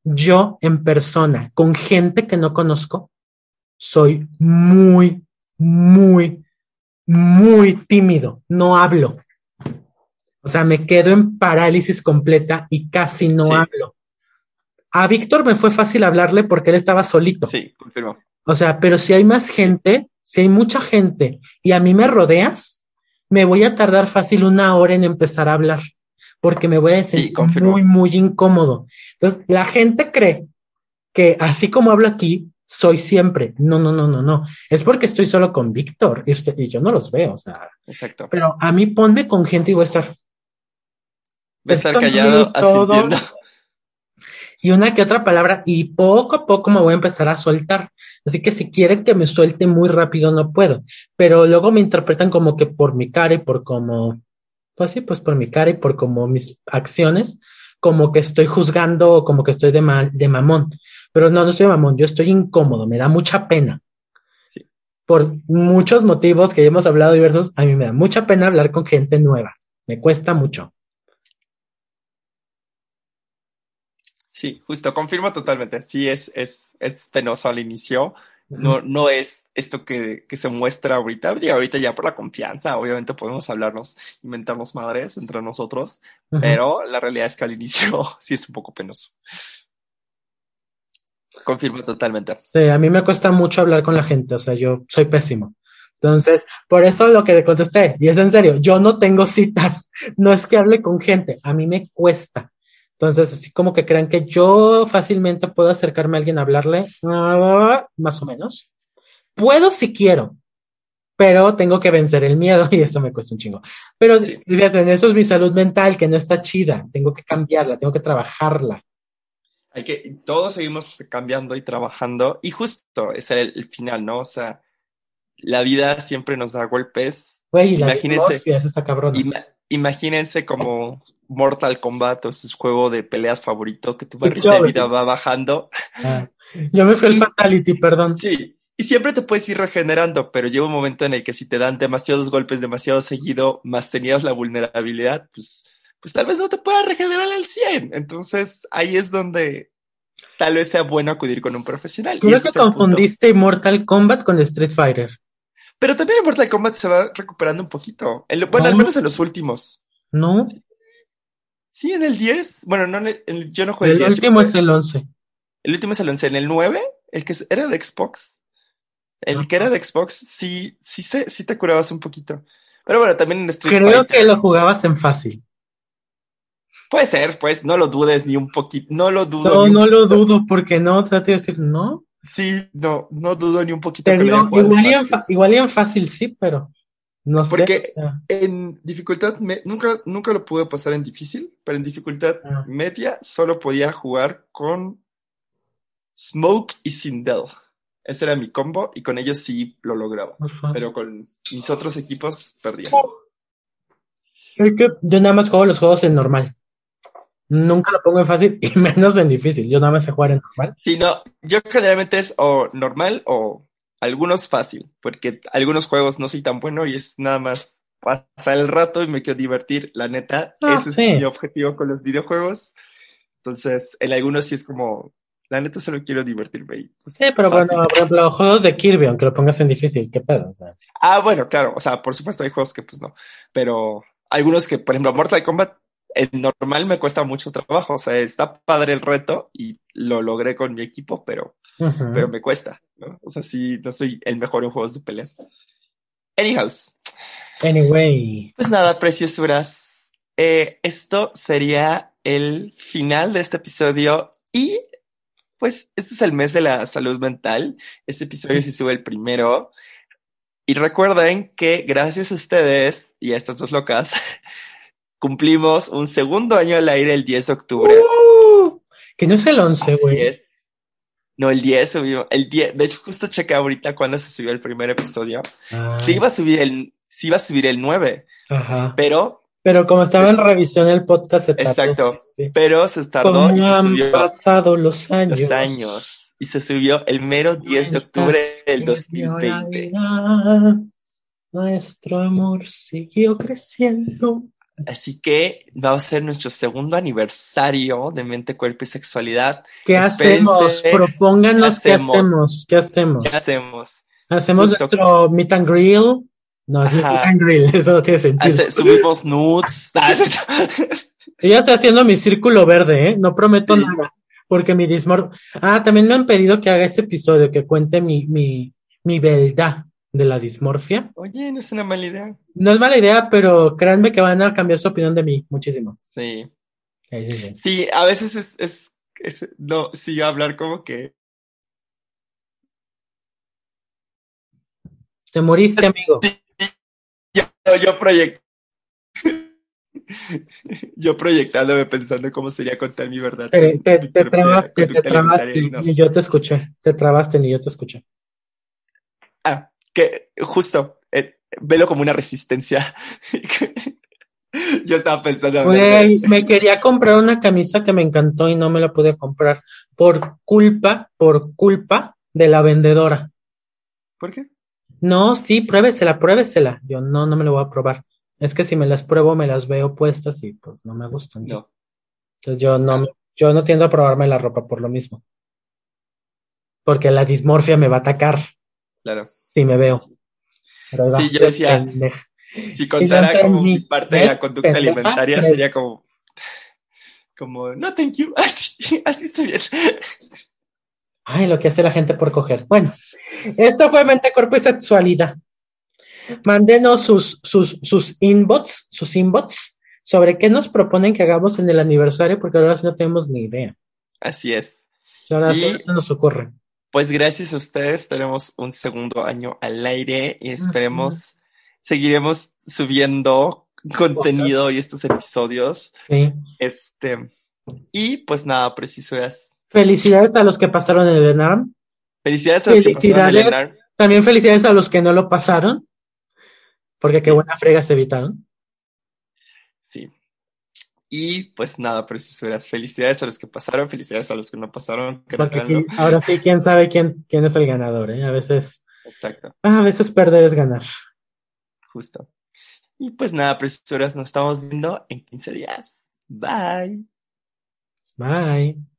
Yo en persona, con gente que no conozco, soy muy, muy, muy tímido. No hablo. O sea, me quedo en parálisis completa y casi no Sí. hablo. A Víctor me fue fácil hablarle porque él estaba solito. Sí, confirmo. O sea, pero si hay más gente, si hay mucha gente y a mí me rodeas, me voy a tardar fácil una hora en empezar a hablar, porque me voy a sentir muy, muy incómodo. Entonces, la gente cree que así como hablo aquí, soy siempre. No, no, no, no, no. Es porque estoy solo con Víctor y, usted- y yo no los veo, o sea. Exacto. Pero a mí ponme con gente y voy a estar. Va a estar callado, asintiendo. Y una que otra palabra y poco a poco me voy a empezar a soltar. Así que si quieren que me suelte muy rápido no puedo, pero luego me interpretan como que por mi cara y por como, pues sí, pues por mi cara y por como mis acciones, como que estoy juzgando o como que estoy de, ma- de mamón. Pero no, no estoy de mamón, yo estoy incómodo, me da mucha pena. Sí. Por muchos motivos que ya hemos hablado diversos, a mí me da mucha pena hablar con gente nueva. Me cuesta mucho. Sí, justo, confirmo totalmente. Sí, es, es, es penoso al inicio. No, no es esto que, que se muestra ahorita. Y ahorita ya por la confianza, obviamente podemos hablarnos, inventarnos madres entre nosotros, pero la realidad es que al inicio sí es un poco penoso. Confirmo totalmente. Sí, a mí me cuesta mucho hablar con la gente, o sea, yo soy pésimo. Entonces, por eso lo que le contesté, y es en serio, yo no tengo citas, no es que hable con gente, a mí me cuesta. Entonces, así como que crean que yo fácilmente puedo acercarme a alguien a hablarle, ah, más o menos. Puedo si quiero, pero tengo que vencer el miedo y eso me cuesta un chingo. Pero Sí. fíjate, eso es mi salud mental, que no está chida, tengo que cambiarla, tengo que trabajarla. Hay que, todos seguimos cambiando y trabajando, y justo es el, el final, ¿no? O sea, la vida siempre nos da golpes. Güey, Imagínense. Ima- imagínense como Mortal Kombat o su juego de peleas favorito, que tu barrita de vida va bajando. Ah, yo me fui al Fatality, perdón. Sí, y siempre te puedes ir regenerando, pero llega un momento en el que si te dan demasiados golpes demasiado seguido, más tenías la vulnerabilidad, pues, pues tal vez no te puedas regenerar al 100. Entonces ahí es donde tal vez sea bueno acudir con un profesional. Creo que punto. confundiste Mortal Kombat con Street Fighter. Pero también en Mortal Kombat se va recuperando un poquito. Bueno, al No. menos en los últimos. ¿No? Sí, en el 10. Bueno, no en el, en el- yo no jugué El el 10. último es el 11. El último es el 11. En el 9, el que era de Xbox. El que era de Xbox, sí, sí, se, sí te curabas un poquito. Pero bueno, también en Street Creo Fighter. que lo jugabas en fácil. Puede ser, pues, no lo dudes ni un poquito. No lo dudo. No, ni un no lo dudo, porque no, o sea, te iba a decir, no. Sí, no, no dudo ni un poquito Te que digo, igual y, en fácil. fa- igual y en fácil sí, pero no sé. Porque- o sea, En dificultad, me- nunca, nunca lo pude pasar en difícil, pero en dificultad Ah. media solo podía jugar con Smoke y Sindel. Ese era mi combo y con ellos sí lo lograba. Pero con mis otros equipos perdía. Yo nada más juego los juegos en normal. Nunca lo pongo en fácil y menos en difícil. Yo nada más sé jugar en normal. Sí, no, yo generalmente es o normal o algunos fácil, porque algunos juegos no soy tan bueno y es nada más pasar el rato y me quiero divertir. La neta, Ah, ese sí. es mi objetivo con los videojuegos. Entonces, en algunos sí es como, la neta solo quiero divertirme. y, pues, Sí, pero fácil. bueno, por ejemplo, juegos de Kirby, aunque lo pongas en difícil, ¿qué pedo? O sea, Ah, bueno, claro, o sea, por supuesto hay juegos que pues no, pero algunos que, por ejemplo, Mortal Kombat, en normal me cuesta mucho trabajo, o sea, está padre el reto y lo logré con mi equipo, pero, pero me cuesta, ¿no? O sea, sí, no soy el mejor en juegos de peleas. Anyhows, Anyway, pues nada, preciosuras, eh, esto sería el final de este episodio y pues este es el mes de la salud mental, este episodio se sube el primero. Y recuerden que gracias a ustedes y a estas dos locas, cumplimos un segundo año al aire el 10 de octubre. Uh, que no es el 11, Así güey. No, el 10 subió, el 10, de hecho justo chequé ahorita cuando se subió el primer episodio. Ah, Sí iba a subir el, sí iba a subir el 9, Ajá. pero, Pero como estaba en Es- revisión el podcast, se tardó, Exacto. sí, sí. pero se tardó ¿Cómo y se han subió pasado los años? los años. Y se subió el mero 10 de octubre del 2020. Nuestro amor siguió creciendo. Así que va a ser nuestro segundo aniversario de Mente, Cuerpo y Sexualidad. ¿Qué hacemos? Espérense. Propónganos ¿Qué hacemos? ¿Qué hacemos? ¿Qué hacemos? ¿Hacemos Justo. nuestro meet and grill? No, es meet and grill, eso no tiene sentido. Hace- subimos nudes. Ah. Yo ya estoy haciendo mi círculo verde, ¿eh? No prometo Sí. nada. Porque mi dismor... Ah, también me han pedido que haga ese episodio, que cuente mi, mi, mi verdad de la dismorfia. Oye, no es una mala idea. No es mala idea, pero créanme que van a cambiar su opinión de mí muchísimo. Sí. Sí, sí, sí. Sí, a veces es, es, es- no, sí, hablar como que. Te moriste, amigo. Yo, yo proyect... yo proyectándome pensando cómo sería contar mi verdad. Te, te, Mi te trabaste, te trabaste, no. ni yo te escuché. Te trabaste, ni yo te escuché. Ah, que justo, eh, velo como una resistencia. yo estaba pensando. me quería comprar una camisa que me encantó y no me la pude comprar por culpa, por culpa de la vendedora. ¿Por qué? No, sí, pruébesela, pruébesela. Yo no, no me lo voy a probar. Es que si me las pruebo, me las veo puestas y pues no me gustan. No. Entonces yo no, yo no tiendo a probarme la ropa por lo mismo. Porque la dismorfia me va a atacar Claro. Si me veo. Pero Sí, yo decía, pendeja. Si contara como mi parte de la conducta Pendeja, alimentaria sería como, como, no, thank you, así, así está bien. Ay, lo que hace la gente por coger. Bueno, esto fue Mente, Cuerpo y Sexualidad. Mándenos sus, sus, sus inbox, sus inbox sobre qué nos proponen que hagamos en el aniversario, porque ahora sí no tenemos ni idea. Así es. Ahora Y- sí se nos ocurre. Pues gracias a ustedes tenemos un segundo año al aire y esperemos, seguiremos subiendo contenido y estos episodios. Sí. Este, y pues nada, precisoras. Felicidades a los que pasaron el ENARM. Felicidades a los que pasaron el Felicidades. También felicidades a los que no lo pasaron, porque qué buena frega se evitaron. Y pues nada, precisoras. Felicidades a los que pasaron, felicidades a los que no pasaron. que Porque ahora sí, quién sabe quién, quién es el ganador, ¿eh? A veces, Exacto. a veces perder es ganar. Justo. Y pues nada, precisoras, nos estamos viendo en 15 días. Bye. Bye.